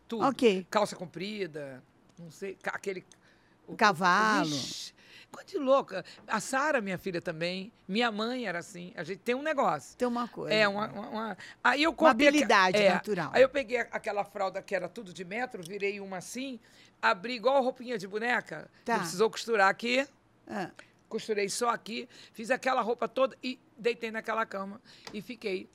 Tudo. Ok. Calça comprida, não sei, aquele... o- Cavalo. Ixi, coisa de louca. A Sara, minha filha também, minha mãe era assim. A gente tem um negócio. Tem uma coisa. É, uma, uma- uma- Aí eu aque- habilidade é, natural. Aí eu peguei aquela fralda que era tudo de metro, virei uma assim, abri igual roupinha de boneca. Tá. Não precisou costurar aqui. Ah, Costurei só aqui, fiz aquela roupa toda e deitei naquela cama e fiquei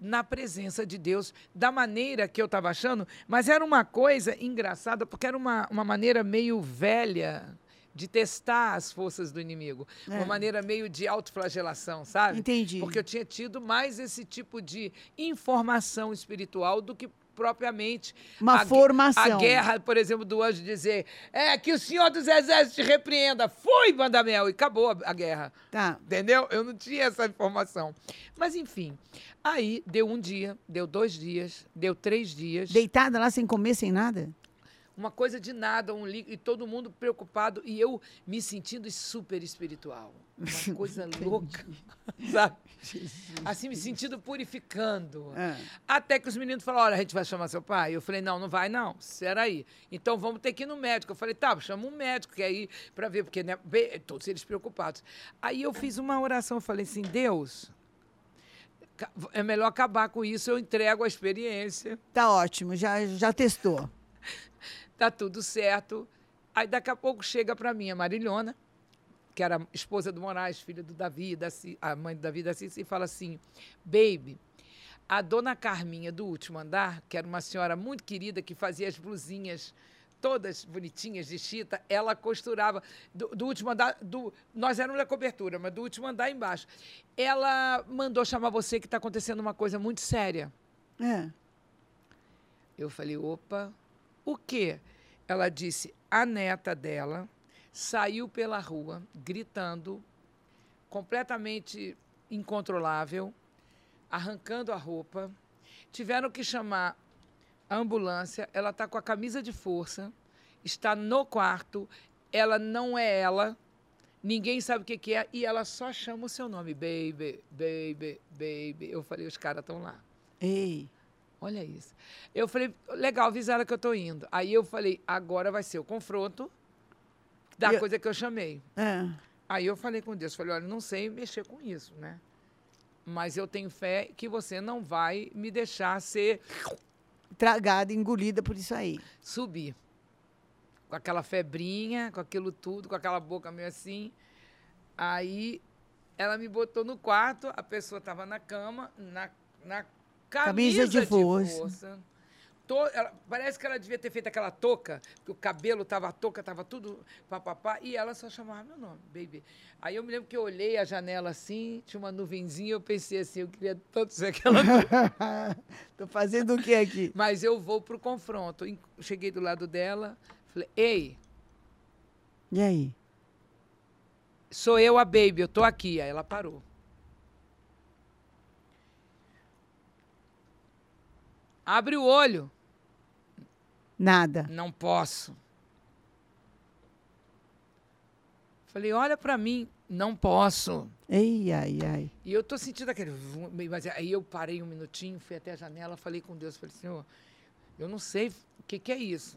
na presença de Deus, da maneira que eu estava achando, mas era uma coisa engraçada, porque era uma, uma maneira meio velha de testar as forças do inimigo. É. Uma maneira meio de autoflagelação, sabe? Entendi. Porque eu tinha tido mais esse tipo de informação espiritual do que propriamente Uma a formação. A guerra, por exemplo, do anjo dizer é que o Senhor dos Exércitos te repreenda. Fui, Bandamel, e acabou a, a guerra. Tá. Entendeu? Eu não tinha essa informação. Mas, enfim, aí deu um dia, deu dois dias, deu três dias. Deitada lá sem comer, sem nada? Uma coisa de nada, um li- e todo mundo preocupado e eu me sentindo super espiritual. Uma *laughs* coisa louca, *laughs* sabe? Assim, me sentindo purificando. Ah. Até que os meninos falaram, olha, a gente vai chamar seu pai? Eu falei, não, não vai não, espera aí. Então vamos ter que ir no médico. Eu falei, tá, chama um médico que aí para ver, porque né, todos eles preocupados. Aí eu fiz uma oração, eu falei assim, Deus, é melhor acabar com isso, eu entrego a experiência Tá ótimo, já, já testou. Tá tudo certo. Aí daqui a pouco chega para mim a Marilhona, que era esposa do Moraes, filha do Davi, da Ci- a mãe do Davi da e fala assim: Baby, a dona Carminha do último andar, que era uma senhora muito querida que fazia as blusinhas todas bonitinhas de chita, ela costurava do, do último andar, do, nós éramos da cobertura, mas do último andar embaixo. Ela mandou chamar você que está acontecendo uma coisa muito séria. É. Eu falei, opa, o quê? Ela disse, a neta dela saiu pela rua gritando, completamente incontrolável, arrancando a roupa. Tiveram que chamar a ambulância. Ela está com a camisa de força, está no quarto. Ela não é ela. Ninguém sabe o que, que é e ela só chama o seu nome, baby, baby, baby. Eu falei, os caras estão lá. Ei. Olha isso. Eu falei, legal, avisaram que eu estou indo. Aí eu falei, agora vai ser o confronto da eu- coisa que eu chamei. É. Aí eu falei com Deus, falei, olha, não sei mexer com isso, né? Mas eu tenho fé que você não vai me deixar ser Tragada, engolida por isso aí. subir. Com aquela febrinha, com aquilo tudo, com aquela boca meio assim. Aí ela me botou no quarto, a pessoa estava na cama, na, na camisa, Camisa de força. To- ela- parece que ela devia ter feito aquela touca, porque o cabelo tava, a touca tava tudo papapá, e ela só chamava meu nome, baby. Aí eu me lembro que eu olhei a janela assim, tinha uma nuvenzinha, eu pensei assim, eu queria tanto ser aquela. *laughs* Tô fazendo o que aqui? Mas eu vou pro confronto. Cheguei do lado dela, falei, ei, E aí? sou eu a baby, eu tô aqui. Aí ela parou. Abre o olho. Nada. Não posso. Falei, olha para mim, não posso. Ei, ai, ai. E eu tô sentindo aquele. Mas aí eu parei um minutinho, fui até a janela, falei com Deus, falei, Senhor, eu não sei o que, que é isso.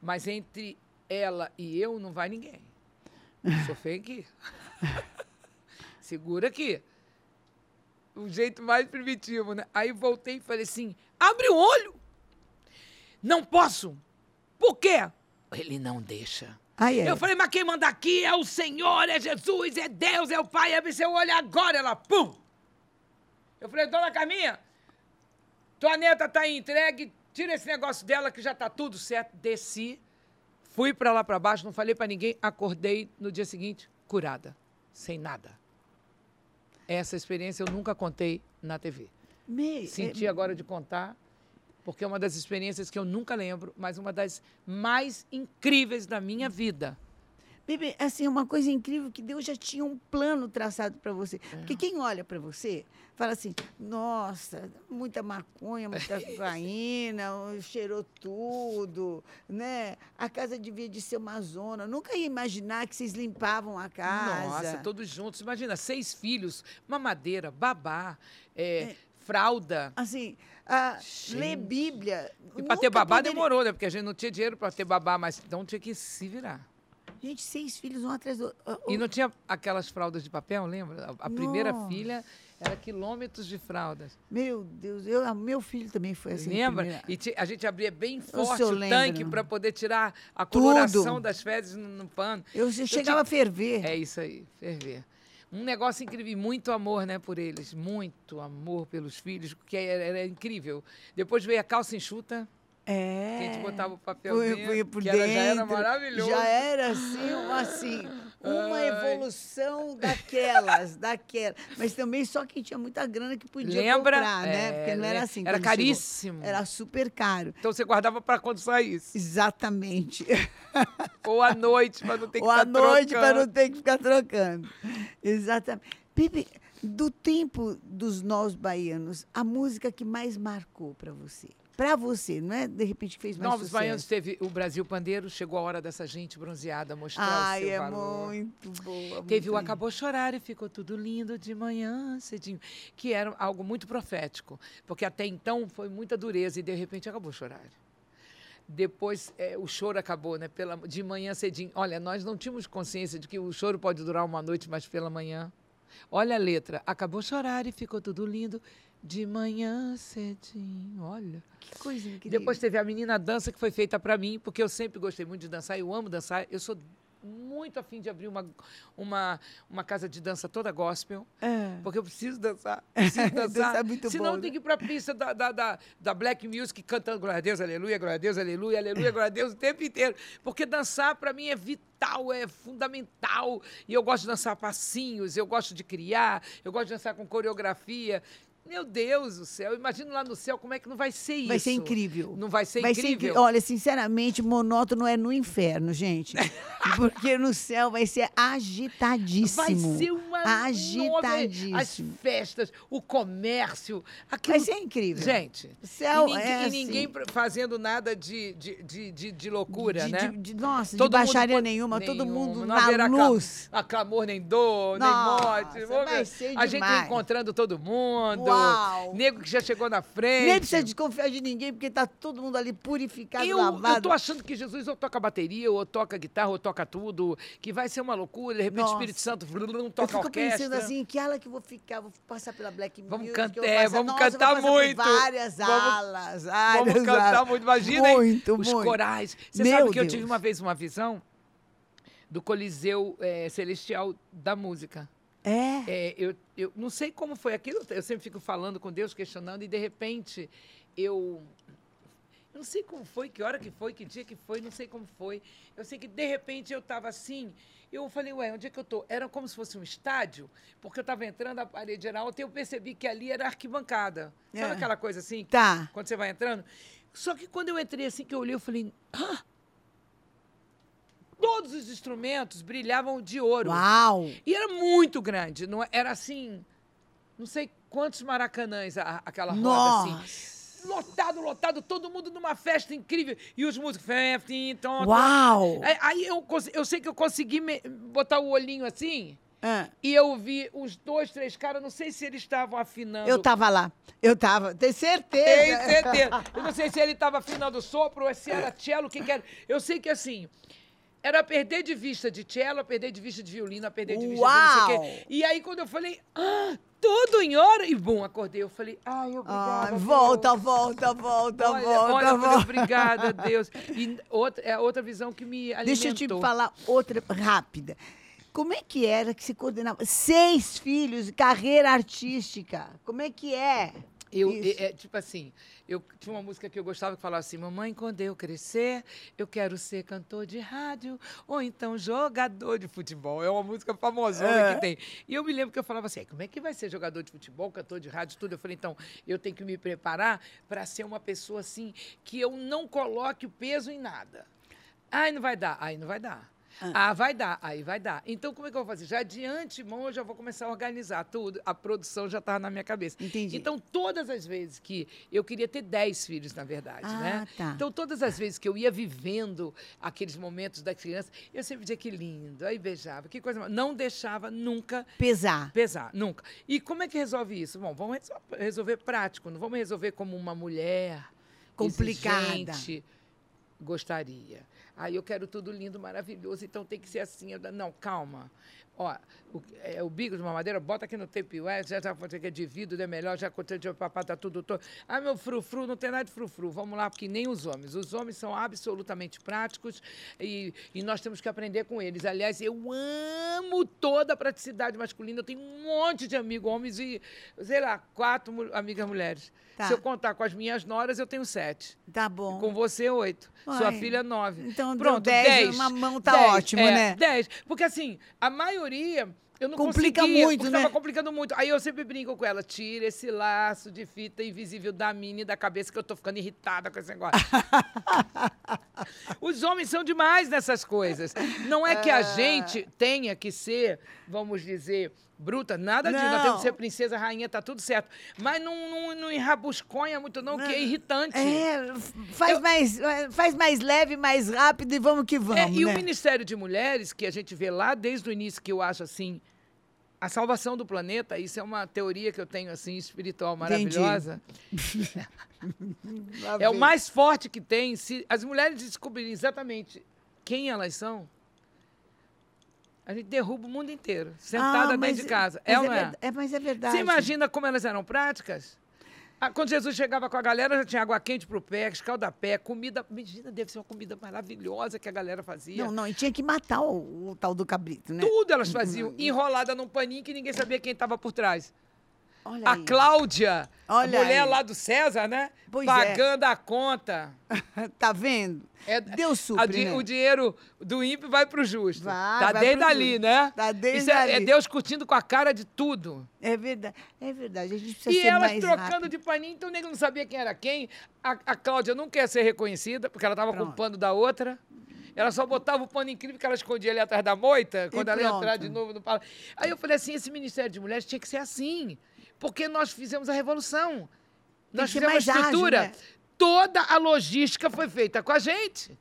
Mas entre ela e eu não vai ninguém. Sou feio aqui. *laughs* Segura aqui. O jeito mais primitivo, né? Aí voltei e falei assim: abre o olho! Não posso! Por quê? Ele não deixa. Ai, ai. Eu falei, mas quem manda aqui é o Senhor, é Jesus, é Deus, é o Pai. Abre seu olho agora. Ela, pum! Eu falei, dona Carminha, tua neta tá aí entregue, tira esse negócio dela que já tá tudo certo. Desci, fui para lá para baixo, não falei para ninguém, acordei no dia seguinte, curada, sem nada. Essa experiência eu nunca contei na TV. Me- Senti é- agora de contar, porque é uma das experiências que eu nunca lembro, mas uma das mais incríveis da minha vida. Bebê, assim, uma coisa incrível que Deus já tinha um plano traçado para você. É. Porque quem olha para você fala assim: nossa, muita maconha, muita *laughs* cocaína, cheirou tudo, né? A casa devia de ser uma zona. Nunca ia imaginar que vocês limpavam a casa. Nossa, todos juntos. Imagina, seis filhos, mamadeira, babá, é, fralda. Assim, a, Gente. ler Bíblia. E para ter babá poderia- demorou, né? Porque a gente não tinha dinheiro para ter babá, mas então tinha que se virar. Gente, seis filhos, um atrás do outro. E não tinha aquelas fraldas de papel, lembra? A, a primeira filha era quilômetros de fraldas. Meu Deus, eu, meu filho também foi assim. Lembra? E a gente abria bem forte eu o lembro. tanque para poder tirar a Tudo. coloração das fezes no, no pano. Eu, chegava a ferver. É isso aí, ferver. Um negócio incrível, e muito amor, né, por eles, muito amor pelos filhos, que era, era incrível. Depois veio a calça enxuta, É. que a gente botava o Punha- papelzinho, punha por que era- já era dentro. maravilhoso. Já era assim, uma, assim, uma Ai. evolução daquelas, *laughs* daquelas. Mas também só quem tinha muita grana que podia Lembra? comprar, né? É, Porque não era assim. Era quando chegou. caríssimo. Era super caro. Então você guardava para quando saísse. Exatamente. *laughs* Ou à noite, para não ter que Ou à ficar noite para trocando. não ter que ficar trocando. Exatamente. Pipe, do tempo dos nós baianos, a música que mais marcou para você? Para você, não é de repente fez mais Novos sucesso? Baianos teve o Brasil Pandeiro, chegou a hora dessa gente bronzeada mostrar Ai, o seu é valor. muito boa. Teve o muito Acabou Chorar e ficou tudo lindo de manhã cedinho, que era algo muito profético, porque até então foi muita dureza e de repente acabou chorar. Depois eh, o choro acabou, né? Pela, de manhã cedinho. Olha, nós não tínhamos consciência de que o choro pode durar uma noite, mas pela manhã. Olha a letra. Acabou chorar e ficou tudo lindo de manhã cedinho. Olha. Que coisa incrível. Depois teve a menina dança que foi feita para mim, porque eu sempre gostei muito de dançar, eu amo dançar. Eu sou muito afim de abrir uma, uma, uma casa de dança toda gospel, É. porque eu preciso dançar. *laughs* Preciso dançar. Dançar é muito Senão bom, eu tenho né? que ir para a pista da, da, da, da Black Music cantando glória a Deus, aleluia, glória a Deus, aleluia, aleluia, glória a Deus o tempo inteiro. Porque dançar para mim é vital, é fundamental. E eu gosto de dançar passinhos, eu gosto de criar, eu gosto de dançar com coreografia. Meu Deus do céu, imagina lá no céu como é que não vai ser isso. Vai ser incrível. Não vai ser Vai incrível? ser incrível. Olha, sinceramente, monótono é no inferno, gente. *laughs* Porque no céu vai ser agitadíssimo. Vai ser uma agitadíssimo. As festas, o comércio, aquilo. Vai ser incrível. Gente, O céu e ninguém, é e ninguém assim. pra- fazendo nada de, de, de, de, de loucura, de, né? de- de- nossa, Todo de mundo baixaria pode- nenhuma, todo mundo não na luz. A clamor nem dor, nem Nossa, morte. Ver. ser a gente demais. encontrando todo mundo. Uau. Nego que já chegou na frente. Nem precisa desconfiar de ninguém, porque tá todo mundo ali purificado, Eu, lavado. eu tô achando que Jesus ou toca bateria, ou toca guitarra, ou toca tudo, que vai ser uma loucura, de repente o Nossa. Espírito Santo Eu toca fico orquestra. pensando assim, que ala que eu vou ficar, vou passar pela Black Vamos Music. cantar- eu é, vamos nossa, eu cantar muito. várias Vamos- alas, áreas, Vamos cantar alas. muito, imagina hein? Muito, os muito. corais. Você Meu sabe que eu Deus. tive uma vez uma visão do Coliseu eh, Celestial da música. É. É, eu, eu não sei como foi aquilo, eu sempre fico falando com Deus, questionando, e de repente eu. Eu não sei como foi, que hora que foi, que dia que foi, não sei como foi. Eu sei que de repente eu estava assim, eu falei, ué, onde é que eu estou? Era como se fosse um estádio, porque eu estava entrando, a parede era alta, e eu percebi que ali era arquibancada. Sabe É. aquela coisa assim? Tá. Quando você vai entrando? Só que quando eu entrei assim, que eu olhei, eu falei, ah! Todos os instrumentos brilhavam de ouro. Uau! E era muito grande, não é- era assim, não sei quantos maracanãs a- aquela roda assim. Nossa! lotado, lotado, todo mundo numa festa incrível. E os músicos, então. Uau! Aí, eu, eu sei que eu consegui me- botar o olhinho assim. Ah, E eu vi os dois, três caras, não sei se eles estavam afinando. eu tava lá. Eu tava. Tenho certeza. Tenho certeza. Eu não sei se ele estava afinando o sopro ou se era *laughs* cello, o que, que era. Eu sei que assim. Era perder de vista de cello, a perder de vista de violino, a perder de vista de não sei o quê. E aí, quando eu falei, ah, tudo em hora, e bum, acordei. Eu falei, ai, obrigada. Ai, Deus. volta, volta, volta, Olha, volta, olha, falei, volta. obrigada, *laughs* Deus. E outra, é outra visão que me alimentou. Deixa eu te falar outra rápida. Como é que era que se coordenava? Seis filhos, carreira artística. Como é que é? Eu, é, é, tipo assim, eu tinha uma música que eu gostava que falava assim: Mamãe, quando eu crescer, eu quero ser cantor de rádio ou então jogador de futebol. É uma música famosona É. que tem. E eu me lembro que eu falava assim: "É, como é que vai ser jogador de futebol, cantor de rádio, tudo? Eu falei: então, eu tenho que me preparar para ser uma pessoa assim que eu não coloque o peso em nada. Ai, não vai dar. Aí não vai dar. Ah. vai dar, aí vai dar. Então, como é que eu vou fazer? Já de antemão, eu já vou começar a organizar tudo. A produção já estava na minha cabeça. Entendi. Então, todas as vezes que eu queria ter 10 filhos, na verdade, Ah, né? tá. Então, todas as vezes que eu ia vivendo aqueles momentos da criança, eu sempre dizia que lindo, aí beijava, que coisa. Não deixava nunca Pesar. pesar, nunca. E como é que resolve isso? Bom, vamos resol- resolver prático, não vamos resolver como uma mulher Complicada. exigente gostaria. Aí eu quero tudo lindo, maravilhoso, então tem que ser assim. Eu, não, calma. Ó, o, é, o bico de mamadeira, bota aqui no ué, já já que é de vidro, é melhor, já contei de papá, tá tudo todo. Ah, meu frufru, não tem nada de frufru. Vamos lá, porque nem os homens. Os homens são absolutamente práticos e, e nós temos que aprender com eles. Aliás, eu amo toda a praticidade masculina. Eu tenho um monte de amigos homens e, sei lá, quatro mu- amigas mulheres. Tá. Se eu contar com as minhas noras, eu tenho sete. Tá bom. Com você, oito. Sua Ai, filha, nove. então Pronto, dez, dez. uma mão tá Dez, ótimo, é, né? Dez. Porque assim, a maioria. Eu não Complica conseguia, muito, né? Tava complicando muito. Aí eu sempre brinco com ela, tira esse laço de fita invisível da mini da cabeça que eu tô ficando irritada com esse negócio. *laughs* Os homens são demais nessas coisas. Não é que a gente tenha que ser, vamos dizer, bruta, nada disso. Nós Não. temos que ser princesa, rainha, tá tudo certo. Mas não, não, não enrabusconha muito, não, que é irritante. É, faz, Eu- mais, faz mais leve, mais rápido e vamos que vamos, É, e né? o Ministério de Mulheres, que a gente vê lá desde o início, que eu acho assim, a salvação do planeta, isso é uma teoria que eu tenho assim, espiritual maravilhosa. *laughs* É o mais forte que tem. Se as mulheres descobrirem exatamente quem elas são, a gente derruba o mundo inteiro, sentada Ah, dentro de casa. É ou não é? ver- É, mas é verdade. Você imagina como elas eram práticas? Ah, Quando Jesus chegava com a galera, já tinha água quente pro pé, escaldapé, comida. Imagina, deve ser uma comida maravilhosa que a galera fazia. Não, não, e tinha que matar o, o tal do cabrito, né? Tudo elas faziam, enrolada num paninho que ninguém sabia quem estava por trás. Olha A aí. Cláudia, Olha a mulher aí. lá do César, né? Pois é. Pagando a conta. *laughs* tá vendo? É, Deus supre, né? O dinheiro do ímpio vai pro justo. Vai, tá vai desde ali, justo. né? Tá desde Isso é, é ali. Deus curtindo com a cara de tudo. É verdade, é verdade. A gente precisa E ser elas mais trocando rápido. de paninho, então o nego não sabia quem era quem. A, a Cláudia não quer ser reconhecida, porque ela estava com o Pronto. pano da outra. Ela só botava o pano incrível que ela escondia ali atrás da moita, quando ela ia pronto. entrar de novo no palácio. Aí eu falei assim: esse Ministério de Mulheres tinha que ser assim. Porque nós fizemos a revolução. nós que ser fizemos a mais ágil, estrutura. né? Toda a logística foi feita com a gente.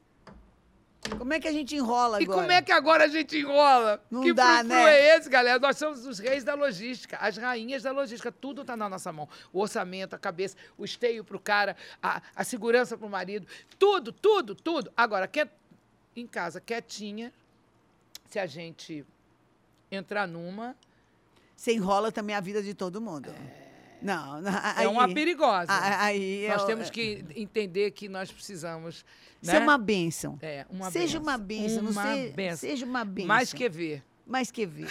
Como é que a gente enrola E agora? como é que agora a gente enrola? Não que dá, né? é esse, galera? Nós somos os reis da logística, as rainhas da logística. Tudo está na nossa mão. O orçamento, a cabeça, o esteio para o cara, a, a segurança para o marido. Tudo, tudo, tudo. Agora, quer, em casa, quietinha, se a gente entrar numa, Você enrola também a vida de todo mundo. Não, não, aí, é uma perigosa. Aí, nós é- temos que entender que nós precisamos. Ser né? uma bênção. É, uma seja benção. uma bênção, Uma se- benção. seja uma bênção. Mais que ver. Mais que ver.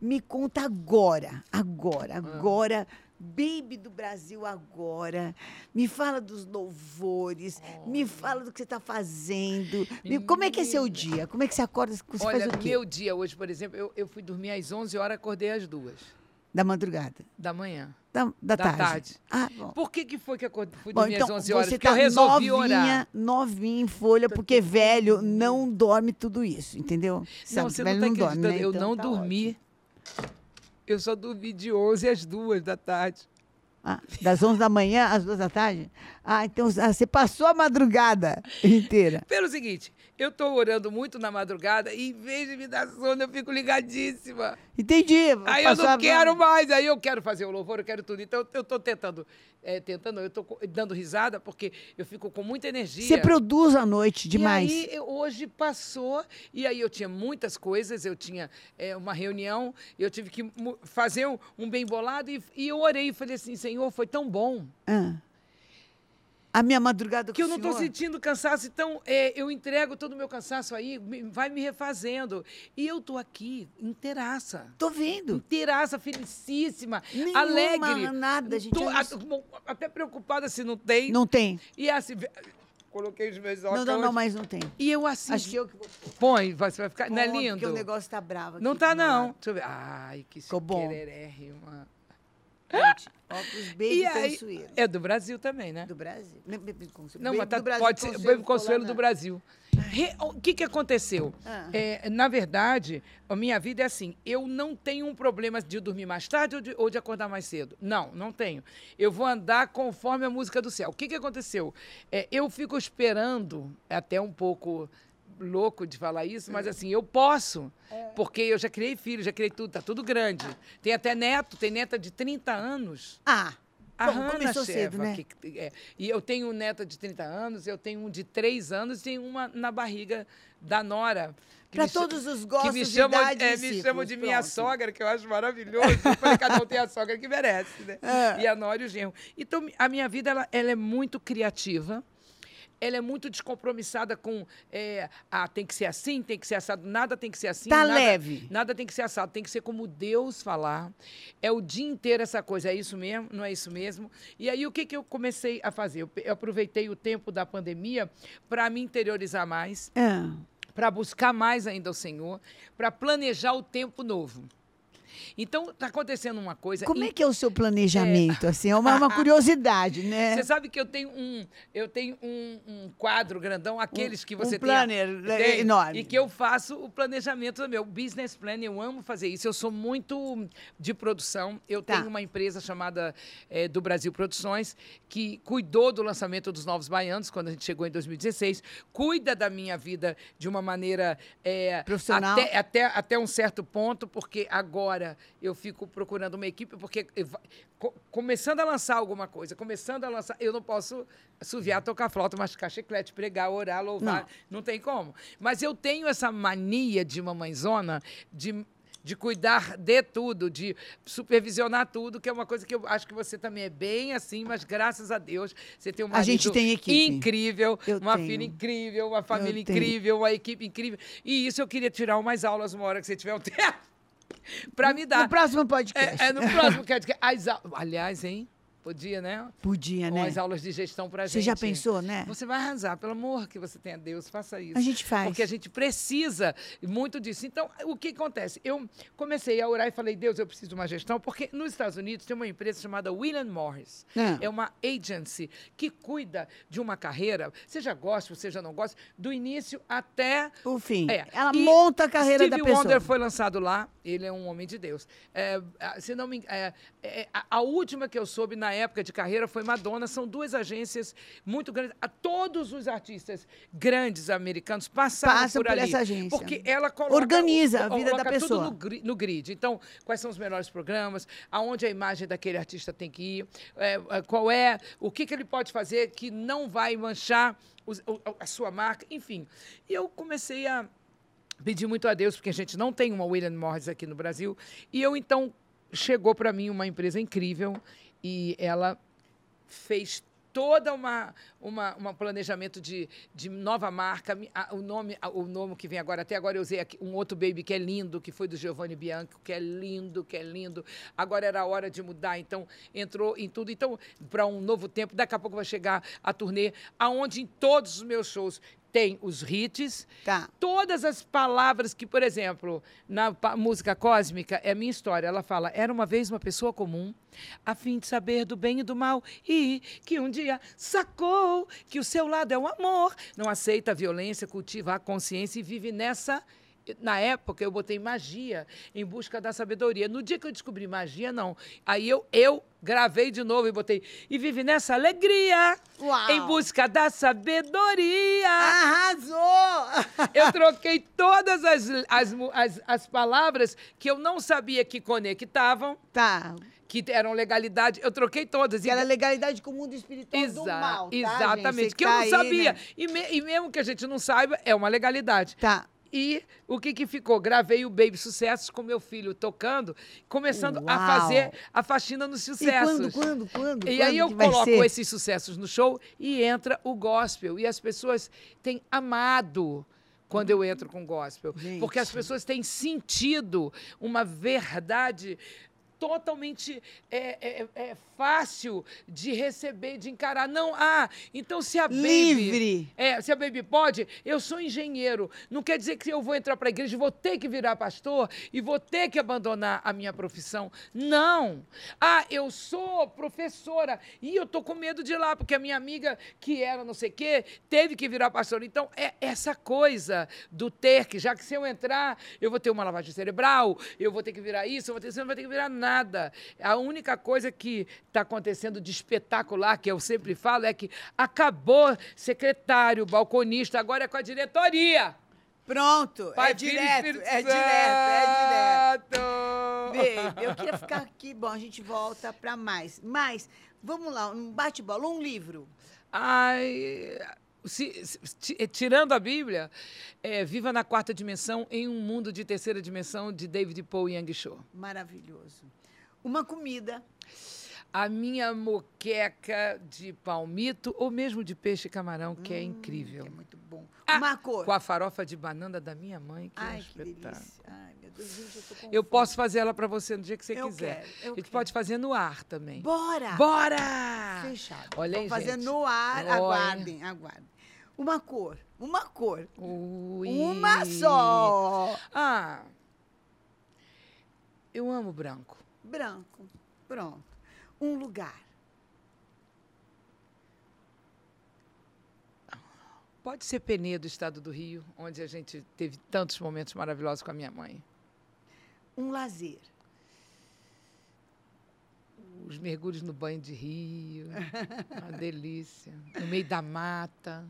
Me conta agora, Ah. agora, agora, baby do Brasil agora. Me fala dos louvores, me fala do que você está fazendo. Me- como é que é seu dia? Como é que você acorda? Você Olha, faz o quê? meu dia hoje, por exemplo, eu, eu fui dormir às 11 horas, acordei às 2 Da madrugada, da manhã. da, da, Da tarde. tarde. Ah, bom. Por que, que foi que acordei, fui Bom, dormir então, às 11 horas? você Porque tá eu resolvi novinha, orar. novinha em folha, porque velho não dorme tudo isso, entendeu? Não, Sabe, você velho não está dorme, acreditando. né? Eu Então não tá dormi. Eu só dormi de 11 às 2 da tarde. Ah, das 11 da manhã às 2 da tarde? Ah, então ah, você passou a madrugada inteira. Pelo seguinte, eu estou orando muito na madrugada e em vez de me dar sono, eu fico ligadíssima. Entendi. Aí eu não quero mais, aí eu quero fazer o louvor, eu quero tudo. Então eu estou tentando, é, tentando, eu estou dando risada porque eu fico com muita energia. Você produz à noite demais. E aí hoje passou e aí eu tinha muitas coisas, eu tinha é, uma reunião, eu tive que fazer um, um bem bolado e, e eu orei e falei assim, Senhor, foi tão bom. Ah a minha madrugada Que eu não estou sentindo cansaço, então é, eu entrego todo o meu cansaço aí, vai me refazendo. E eu estou aqui, inteiraça. Tô vendo. Inteiraça, felicíssima, Nenhuma, alegre. nada, gente. Tô, até preocupada se não tem. Não tem. E assim, coloquei os meus óculos. Não, não, não, mas não tem. E eu assim. Acho que eu que vou Põe, você vai ficar. Põe, não é lindo? Porque o negócio tá bravo aqui. Não tá, não. Deixa eu ver. Ai, que Ficou bom. Gente, *gasps* óculos Baby Consuelo. É do Brasil também, né? Do Brasil. Baby Consuelo. Não, mas tá, Brasil, pode ser Baby Consuelo do Brasil. O que, que aconteceu? Ah. É, na verdade, a minha vida é assim: eu não tenho um problema de dormir mais tarde ou de, ou de, acordar mais cedo. Não, não tenho. Eu vou andar conforme a música do céu. O que, que aconteceu? É, eu fico esperando, até um pouco louco de falar isso, mas assim, eu posso. É. Porque eu já criei filho, já criei tudo, tá tudo grande. Tem até neto, tem neta de 30 anos. Ah. A Bom, Hanna começou cedo, né? Que, é, e eu tenho um neto de 30 anos, eu tenho um de 3 anos e tenho uma na barriga da Nora. Para todos os gostos que me chamam, é, me chamam de minha sogra, que eu acho maravilhoso. Eu falei, cada um tem a sogra que merece, né? *laughs* É. E a Nora e o genro. Então, a minha vida ela, ela é muito criativa ela é muito descompromissada com é, ah, tem que ser assim, tem que ser assado, nada tem que ser assim. Tá nada, leve. Nada tem que ser assado, tem que ser como Deus falar. É o dia inteiro essa coisa, é isso mesmo, não é isso mesmo. E aí o que, que eu comecei a fazer? Eu, eu aproveitei o tempo da pandemia para me interiorizar mais. É. Para buscar mais ainda o Senhor, para planejar o tempo novo. Então, está acontecendo uma coisa. Como é que é o seu planejamento? É... Assim, é uma, uma *laughs* curiosidade, né? Você sabe que eu tenho um, eu tenho um, um quadro grandão, aqueles que você um planner tem, tem, enorme. E que eu faço o planejamento do meu business plan. Eu amo fazer isso. Eu sou muito de produção. Eu tá. tenho uma empresa chamada é, do Brasil Produções que cuidou do lançamento dos Novos Baianos quando a gente chegou em 2016. Cuida da minha vida de uma maneira é, profissional até, até, até um certo ponto, porque agora eu fico procurando uma equipe, porque começando a lançar alguma coisa, começando a lançar, eu não posso assoviar, tocar flauta, mastigar chiclete, pregar, orar, louvar, não. não tem como. Mas eu tenho essa mania de mamãezona de de cuidar de tudo, de supervisionar tudo, que é uma coisa que eu acho que você também é bem assim, mas graças a Deus você tem uma a gente tem equipe. incrível, eu uma tenho. filha incrível, uma família eu incrível, tenho. uma equipe incrível. E isso eu queria tirar umas aulas uma hora que você tiver um *laughs* tempo para me dar. No próximo podcast. É, é no próximo *laughs* podcast. As, aliás, hein? Podia, né? Podia, Com né? as aulas de gestão para gente. Você já pensou, né? Você vai arrasar, pelo amor que você tenha Deus, faça isso. A gente faz. Porque a gente precisa muito disso. Então, o que acontece? Eu comecei a orar e falei, Deus, eu preciso de uma gestão, porque nos Estados Unidos tem uma empresa chamada William Morris. É, é uma agency que cuida de uma carreira, seja gosta, seja não gosta, do início até o fim. É. Ela e monta a carreira Steve da pessoa. Wonder foi lançado lá, ele é um homem de Deus. É, se não me, é, é, a, a última que eu soube na época de carreira foi Madonna. São duas agências muito grandes. A todos os artistas grandes americanos passaram Passam por, por ali. essa agência. Porque ela coloca, organiza a vida da pessoa. Tudo no, no, grid. Então, quais são os melhores programas? Aonde a imagem daquele artista tem que ir? É, é qual é? O que, que ele pode fazer que não vai manchar os, a sua marca? Enfim. E eu comecei a pedir muito a Deus, porque a gente não tem uma William Morris aqui no Brasil. E eu, então, chegou para mim uma empresa incrível e ela fez toda uma, uma, uma planejamento de, de nova marca. O nome, o nome que vem agora, até agora eu usei aqui, um outro baby que é lindo, que foi do Giovanni Bianco, que é lindo, que é lindo. Agora era a hora de mudar, então entrou em tudo. Então, para um novo tempo, daqui a pouco vai chegar a turnê, aonde em todos os meus shows tem os hits, tá. todas as palavras que, por exemplo, na música cósmica, é a minha história. Ela fala: era uma vez uma pessoa comum, a fim de saber do bem e do mal, e que um dia sacou que o seu lado é o amor, não aceita a violência, cultiva a consciência e vive nessa na época eu botei magia em busca da sabedoria. No dia que eu descobri magia, não. Aí eu, eu gravei de novo e botei. E vive nessa alegria. Uau. Em busca da sabedoria. Arrasou! *laughs* Eu troquei todas as, as, as, as palavras que eu não sabia que conectavam, Tá. que eram legalidade. Eu troquei todas. Que era legalidade com o mundo espiritual do Exa- mal, tá, Exatamente. Que eu Você não tá aí, sabia. né? E, me- e mesmo que a gente não saiba, é uma legalidade. Tá. E o que que ficou? Gravei o Baby Sucessos com meu filho tocando, começando a Uau. fazer a faxina nos E sucessos. quando, quando, quando? E quando aí eu coloco ser? esses sucessos no show e entra o gospel. E as pessoas têm amado quando eu entro com gospel. Gente. Porque as pessoas têm sentido uma verdade totalmente é, é- é fácil de receber, de encarar. Não, ah, então se a Baby... Livre. É, se a Baby pode, eu sou engenheiro. Não quer dizer que eu vou entrar para a igreja vou ter que virar pastor e vou ter que abandonar a minha profissão. Não. Ah, eu sou professora e eu tô com medo de ir lá, porque a minha amiga, que era não sei o quê, teve que virar pastor. Então, é essa coisa do ter que, já que se eu entrar, eu vou ter uma lavagem cerebral, eu vou ter que virar isso, eu vou ter, você não vai ter que virar nada. A única coisa que está acontecendo de espetacular, que eu sempre falo, é que acabou secretário, balconista, agora é com a diretoria. Pronto. Pai, é Filho e direto, é direto, é direto. Baby, eu queria ficar aqui. Bom, a gente volta para mais. Mas, vamos lá, um bate-bola, um livro. Ai, se- se- ti- tirando a Bíblia, é, Viva na Quarta Dimensão em um Mundo de Terceira Dimensão, de David Paul Young Show. Maravilhoso. Uma comida. A minha moqueca de palmito ou mesmo de peixe e camarão, que é incrível. Que é muito bom. Ah, Uma cor. Com a farofa de banana da minha mãe, que é um Ai, que espetáculo. delícia. Ai, meu Deus, gente, eu tô com Eu posso fazer ela para você no dia que você Eu quiser. quero, eu a gente quero. pode fazer no ar também. Bora! Bora! Fechado. Olha aí, Vamos fazer gente. no ar. Olha. Aguardem, aguardem. Uma cor. Uma cor. Ui. Uma só. Ah, eu amo branco. Branco. Pronto. Um lugar. Pode ser Penedo, estado do Rio, onde a gente teve tantos momentos maravilhosos com a minha mãe. Um lazer. Os mergulhos no banho de rio, uma *laughs* delícia. No meio da mata,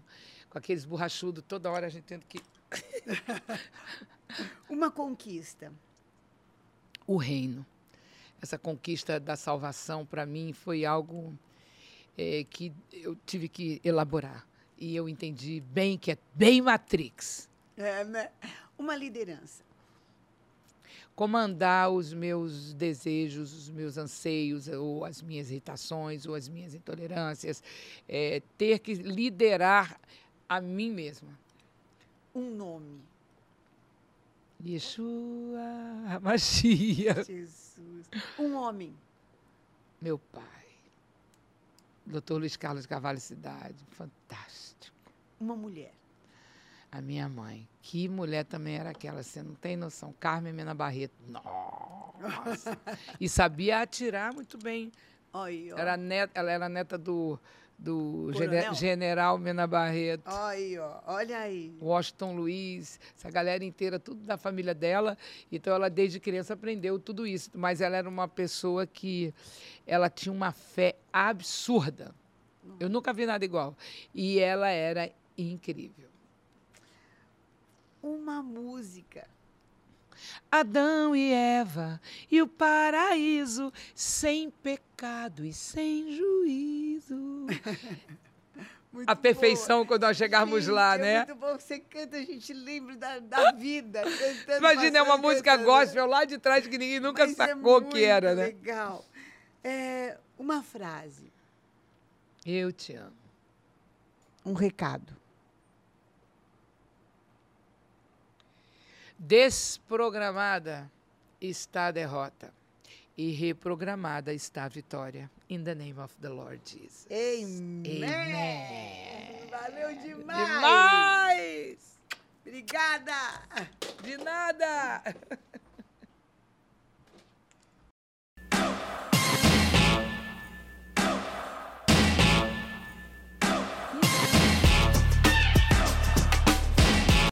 com aqueles borrachudos, toda hora a gente tendo que. *laughs* Uma conquista. O reino. Essa conquista da salvação, para mim, foi algo eh, que eu tive que elaborar. E eu entendi bem que é bem Matrix. É, né? Uma liderança. comandar os meus desejos, os meus anseios, ou as minhas irritações, ou as minhas intolerâncias, é, ter que liderar a mim mesma. Um nome. Yeshua *laughs* Mashiach, Jesus. Um homem. meu pai. Doutor Luiz Carlos Carvalho Cidade, fantástico. Uma mulher. A minha mãe. Que mulher também era aquela, você não tem noção. Carmen Mena Barreto. Nossa! *laughs* E sabia atirar muito bem. Aí, ó. Era neta, ela era neta do, do general Mena Barreto, Aí, ó. Olha aí. Washington Luiz, essa galera inteira, tudo da família dela. Então ela desde criança aprendeu tudo isso. Mas ela era uma pessoa que ela tinha uma fé absurda. Eu nunca vi nada igual. E ela era incrível. Uma música. Adão e Eva e o paraíso, sem pecado e sem juízo. *laughs* Muito A perfeição quando nós chegarmos Gente, lá, é né? muito bom. Você canta, a gente lembra da, da vida. cantando, Imagina, é uma música cantando. gospel lá de trás que ninguém nunca Mas é sacou muito que era, né? legal. É, uma frase. Eu te amo. Um recado. Desprogramada está a derrota e reprogramada está a vitória. In the name of the Lord Jesus. Amen. Amen. Valeu demais. Demais! Obrigada. De nada! *laughs*